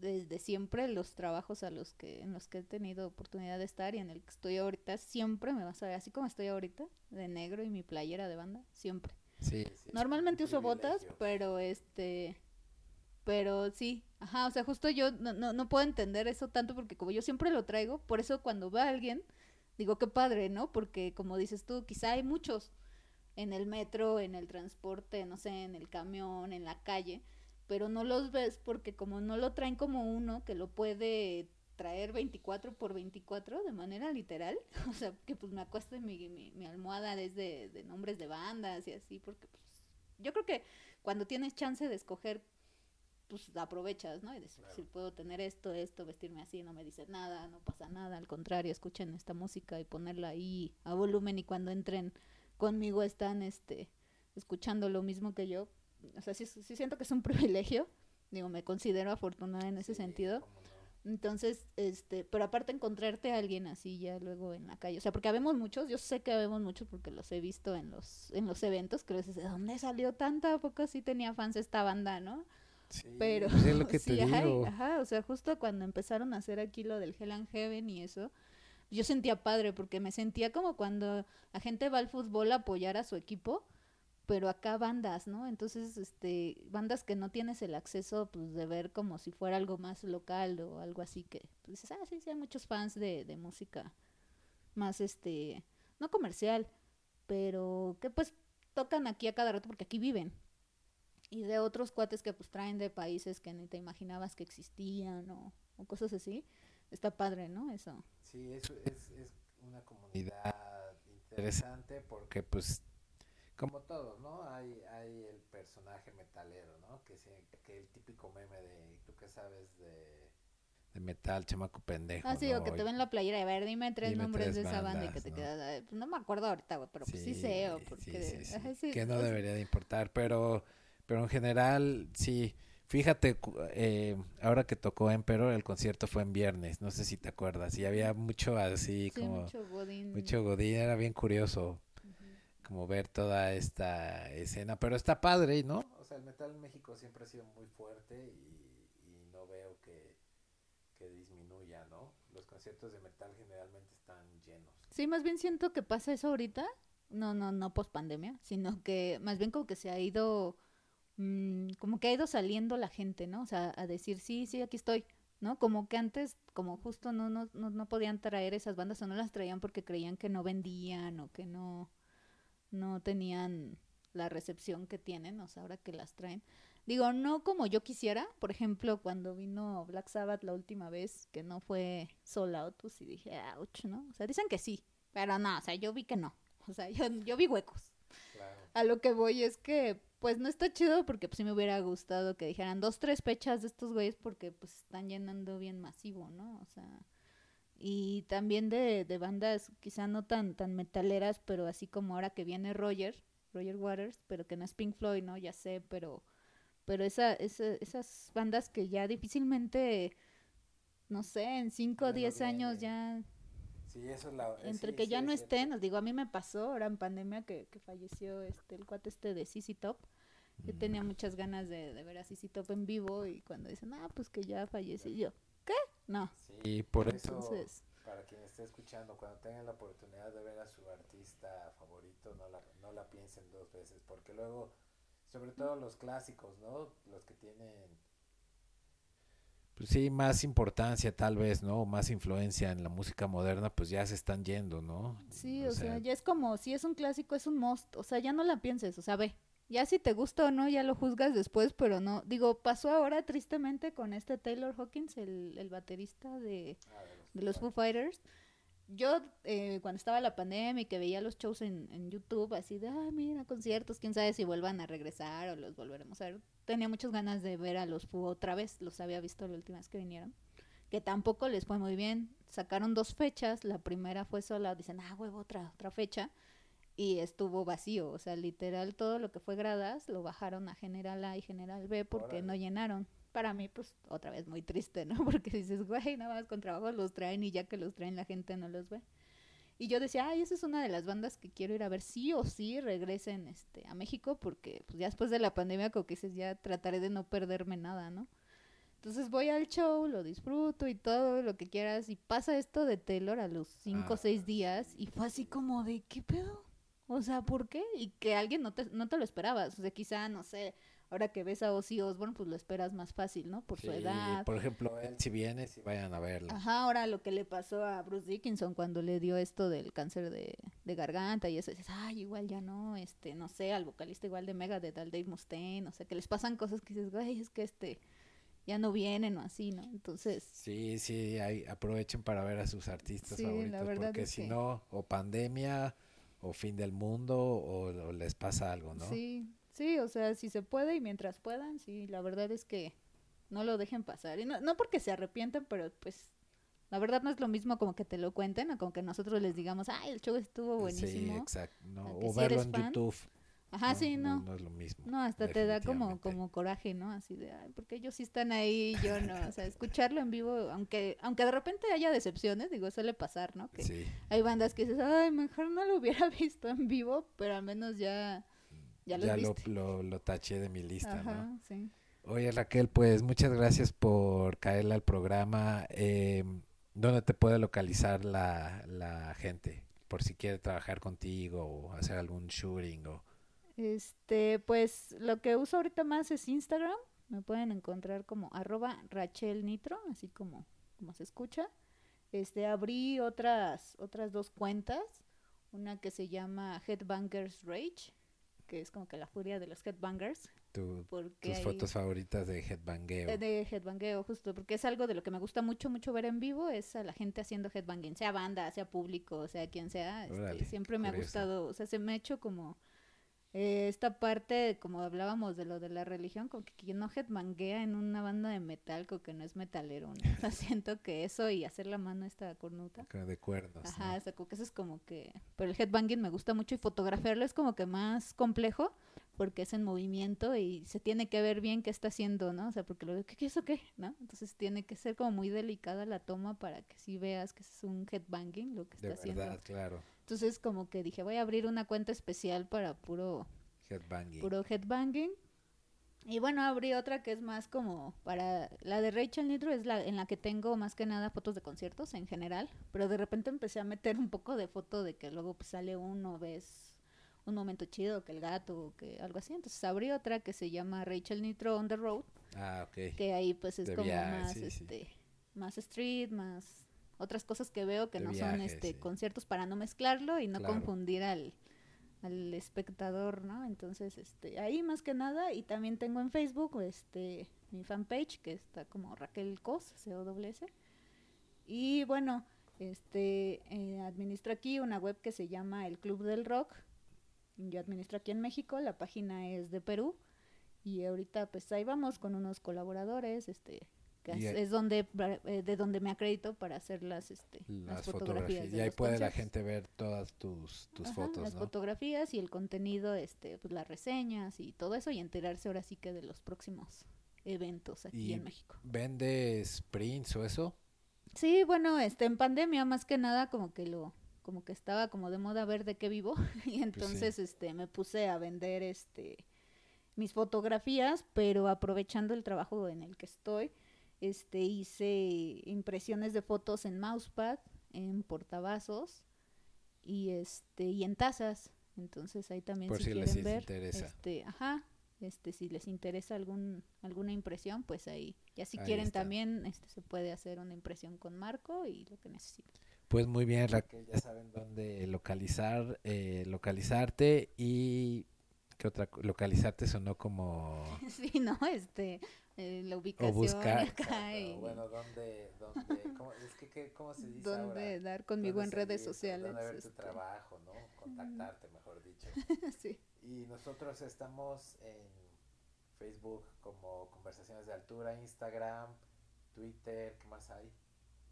desde siempre los trabajos a los que en los que he tenido oportunidad de estar y en el que estoy ahorita siempre me vas a ver así como estoy ahorita de negro y mi playera de banda siempre. Sí, Sí, Normalmente uso botas, pero este pero sí, ajá, o sea, justo yo no, no, no puedo entender eso tanto porque como yo siempre lo traigo, por eso cuando veo a alguien, digo, qué padre, ¿no? Porque como dices tú, quizá hay muchos en el metro, en el transporte, no sé, en el camión, en la calle, pero no los ves porque como no lo traen como uno que lo puede traer 24 por 24 de manera literal, o sea, que pues me acuesto en mi, mi, mi almohada desde de nombres de bandas y así, porque pues yo creo que cuando tienes chance de escoger, pues aprovechas, ¿no? Y Claro. si puedo tener esto, esto, vestirme así, no me dice nada, no pasa nada, al contrario, escuchen esta música y ponerla ahí a volumen y cuando entren conmigo están, este, escuchando lo mismo que yo. O sea, sí, sí siento que es un privilegio, digo, me considero afortunada en ese Sí, sentido. no. Entonces, este, pero aparte encontrarte a alguien así ya luego en la calle, o sea, porque habemos muchos, yo sé que habemos muchos porque los he visto en los en los eventos, que dices, ¿de dónde salió tanta? ¿A poco sí tenía fans esta banda, no? Sí, Pero pues es lo que te sí, ajá, digo. ajá, o sea, justo cuando empezaron a hacer aquí lo del Hell and Heaven y eso, yo sentía padre porque me sentía como cuando la gente va al fútbol a apoyar a su equipo, pero acá bandas, ¿no? Entonces, este, bandas que no tienes el acceso, pues, de ver como si fuera algo más local o algo así que, pues, dices, ah, sí, sí, hay muchos fans de, de música más, este, no comercial, pero que, pues, tocan aquí a cada rato porque aquí viven. Y de otros cuates que, pues, traen de países que ni te imaginabas que existían o, o cosas así. Está padre, ¿no? Eso. Sí, es, es, es una comunidad interesante porque, pues, como todos, ¿no? Hay, hay el personaje metalero, ¿no? Que, que el típico meme de, ¿tú qué sabes de...? De metal, chamaco pendejo. Ah, sí, o que te ven la playera a ver, dime tres Dime nombres tres de esa banda y que te ¿no? quedas, "Ay, pues no me acuerdo ahorita, güey, pero pues sí sé, o sí, porque... sí, sí, sí, que no debería de importar, pero, pero en general, sí. Fíjate, eh, ahora que tocó Emperor, el concierto fue en viernes, no sé si te acuerdas, y había mucho así, sí, como mucho godín. mucho godín, era bien curioso como ver toda esta escena, pero está padre, ¿no? O sea, el metal en México siempre ha sido muy fuerte y, y no veo que, que disminuya, ¿no? Los conciertos de metal generalmente están llenos. Sí, más bien siento que pasa eso ahorita, no, no, no post pandemia, sino que más bien como que se ha ido, mm, como que ha ido saliendo la gente, ¿no? O sea, a decir, sí, sí, aquí estoy, ¿no? Como que antes, como justo no, no, no, no podían traer esas bandas o no las traían porque creían que no vendían o que no, no tenían la recepción que tienen, o sea, ahora que las traen. Digo, no como yo quisiera, por ejemplo, cuando vino Black Sabbath la última vez, que no fue sold out, pues sí dije, ouch, ¿no? O sea, dicen que sí, pero no, o sea, yo vi que no. O sea, yo, yo vi huecos. Claro. A lo que voy es que, pues no está chido porque pues sí me hubiera gustado que dijeran dos, tres fechas de estos güeyes porque pues están llenando bien masivo, ¿no? O sea, y también de, de bandas quizá no tan, tan metaleras, pero así como ahora que viene Roger, Roger Waters, pero que no es Pink Floyd, ¿no? Ya sé, pero, pero esa, esa, esas bandas que ya difícilmente, no sé, en 5 o Ya no 10 años ya Sí, eso es la... eh, entre sí, que sí, ya no estén, os digo, a mí me pasó ahora en pandemia que, que falleció este el cuate este de CC Top. Yo tenía muchas ganas de, de ver a CC Top en vivo y cuando dicen, ah, pues que ya falleció, yo, ¿qué? No. Sí, por por eso, Entonces, para quien esté escuchando, cuando tengan la oportunidad de ver a su artista favorito, no la, no la piensen dos veces, porque luego, sobre todo los clásicos, ¿no? Los que tienen pues sí, más importancia tal vez, ¿no? O más influencia en la música moderna, pues ya se están yendo, ¿no? Sí, o, sea, ya es como, si es un clásico, es un must, o sea, ya no la pienses, o sea, ve, ya si te gusta o no, ya lo juzgas después, pero no, digo, pasó ahora tristemente con este Taylor Hawkins, el, el baterista de, de los Foo Fighters. Yo, eh, cuando estaba la pandemia y que veía los shows en, en YouTube, así de, ah, mira, conciertos, quién sabe si vuelvan a regresar o los volveremos a ver. Tenía muchas ganas de ver a los Foo otra vez, los había visto la última vez que vinieron. Que tampoco les fue muy bien. Sacaron dos fechas, la primera fue sola, dicen, ah, huevo, otra, otra fecha. Y estuvo vacío, o sea, literal todo lo que fue gradas lo bajaron a General A y General B porque no llenaron para mí, pues, otra vez muy triste, ¿no? Porque dices, güey, nada más con trabajo los traen y ya que los traen la gente no los ve. Y yo decía, ay, esa es una de las bandas que quiero ir a ver sí o sí regresen este, a México porque pues, ya después de la pandemia como que dices, ya trataré de no perderme nada, ¿no? Entonces voy al show, lo disfruto y todo lo que quieras y pasa esto de Taylor a los cinco o seis días y fue así como de, ¿qué pedo? O sea, ¿por qué? Y que alguien no te, no te lo esperabas, o sea, quizá, no sé, ahora que ves a Ozzy Osbourne, pues lo esperas más fácil, ¿no? Por su Sí, edad. Por ejemplo, él si viene, si vayan a verlo. Ajá, ahora lo que le pasó a Bruce Dickinson cuando le dio esto del cáncer de, de garganta y eso, dices, ay, igual ya no, este, no sé, al vocalista igual de Megadeth, al Dave Mustaine, o sea, que les pasan cosas que dices, güey, es que este, ya no vienen o así, ¿no? Entonces, Sí, sí, ahí aprovechen para ver a sus artistas Sí, la favoritos, verdad porque si que- no, o pandemia, o fin del mundo, o, o les pasa algo, ¿no? sí, sí, o sea, si se puede y mientras puedan, sí, la verdad es que no lo dejen pasar. Y no, no porque se arrepienten, pero pues la verdad no es lo mismo como que te lo cuenten o como que nosotros les digamos, ay, el show estuvo Sí, buenísimo. exacto. no, a que O si verlo en fan, YouTube. Ajá, sí, no. No, es lo mismo. No, hasta te da como, como coraje, ¿no? Así de, ay, porque ellos sí están ahí y yo no. O sea, escucharlo en vivo, aunque aunque de repente haya decepciones, digo, suele pasar, ¿no? Que Sí. hay bandas que dices, ay, mejor no lo hubiera visto en vivo, pero al menos ya, ya lo, lo, lo taché de mi lista, Ajá, ¿no? sí. Oye, Raquel, pues muchas gracias por caerle al programa. Eh, ¿Dónde te puede localizar la, la gente? Por si quiere trabajar contigo o hacer algún shooting o... Este, pues lo que uso ahorita más es Instagram. Me pueden encontrar como arroba Rachel Nitro, así como, como se escucha. Este, abrí otras, otras dos cuentas. Una que se llama Headbangers Rage, que es como que la furia de los headbangers. tu- tus fotos favoritas de headbangueo. eh, de headbangueo, justo, porque es algo de lo que me gusta mucho, mucho ver en vivo, es a la gente haciendo headbanging, sea banda, sea público, sea quien sea, este, siempre me ha gustado, o sea, se me ha hecho como eh, esta parte, como hablábamos de lo de la religión, como que quien no headbanguea en una banda de metal, como que no es metalero, ¿no? O sea, siento que eso y hacer la mano esta cornuta. De cuernos. Ajá, ¿no? o sea, como que eso es como que... Pero el headbanging me gusta mucho y fotografiarlo es como que más complejo porque es en movimiento y se tiene que ver bien qué está haciendo, ¿no? O sea, porque lo ¿qué, qué es o qué? ¿No? Entonces tiene que ser como muy delicada la toma para que sí veas que es un headbanging lo que está De haciendo. verdad, claro. Entonces como que dije, voy a abrir una cuenta especial para puro Headbanging. puro headbanging. Y bueno, abrí otra que es más como para la de Rachel Nitro es la en la que tengo más que nada fotos de conciertos en general, pero de repente empecé a meter un poco de foto de que luego pues, sale uno ves un momento chido que el gato o que algo así. Entonces abrí otra que se llama Rachel Nitro on the road, Ah, ok. que ahí pues es De como viaje, más sí, sí. este más street, más otras cosas que veo que De no son este sí. conciertos para no mezclarlo y no Claro. confundir al al espectador, ¿no? Entonces, este, ahí más que nada, y también tengo en Facebook, este, mi fanpage, que está como Raquel Cos, C-O-S. Y bueno, este, eh, administro aquí una web que se llama El Club del Rock. Yo administro aquí en México, la página es de Perú. Y ahorita pues ahí vamos con unos colaboradores, este, que Y es, donde, eh, de donde me acredito para hacer las, este, Las, las fotografías. Y ahí puede la gente ver todas tus, tus Ajá, fotos, las ¿no? fotografías y el contenido, este, pues las reseñas y todo eso y enterarse ahora sí que de los próximos eventos aquí Y- en México. ¿Vendes prints o eso? Sí, bueno, este, en pandemia más que nada como que lo, como que estaba como de moda ver de qué vivo y entonces, este, me puse a vender, este, mis fotografías, pero aprovechando el trabajo en el que estoy, este, hice impresiones de fotos en mousepad, en portavasos y este, y en tazas. Entonces ahí también Por si si les quieren ver, interesa. este, ajá, Este, si les interesa algún alguna impresión, pues ahí. Ya si Ahí quieren está. también, este, se puede hacer una impresión con marco y lo que necesiten. Pues muy bien, Raquel, ya saben dónde localizar, eh, localizarte y qué otra localizarte sonó como Sí, ¿no? Este, eh, la ubicación buscar. acá y bueno, ¿dónde, dónde, cómo, es que, ¿qué- ¿cómo se dice ahora? dónde dar conmigo en ¿Dónde redes seguir? sociales. ¿Dónde ver tu este, trabajo, no? Contactarte, mejor dicho. sí. Y nosotros estamos en Facebook como Conversaciones de Altura, Instagram, Twitter, ¿qué más hay?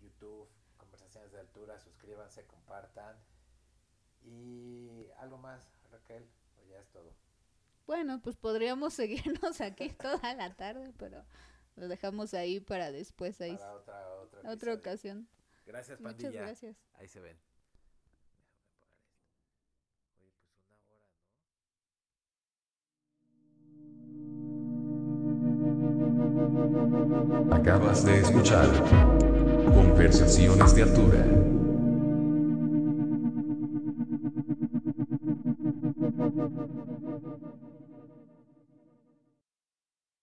YouTube, Conversaciones de Altura, suscríbanse, compartan. Y algo más, Raquel, o ya es todo. Bueno, pues podríamos seguirnos aquí toda la tarde, pero lo dejamos ahí para después, ahí, Para otra, otra, otra episodio. ocasión. Gracias, Muchas pandilla. gracias. Ahí se ven. Acabas de escuchar Conversaciones de Altura.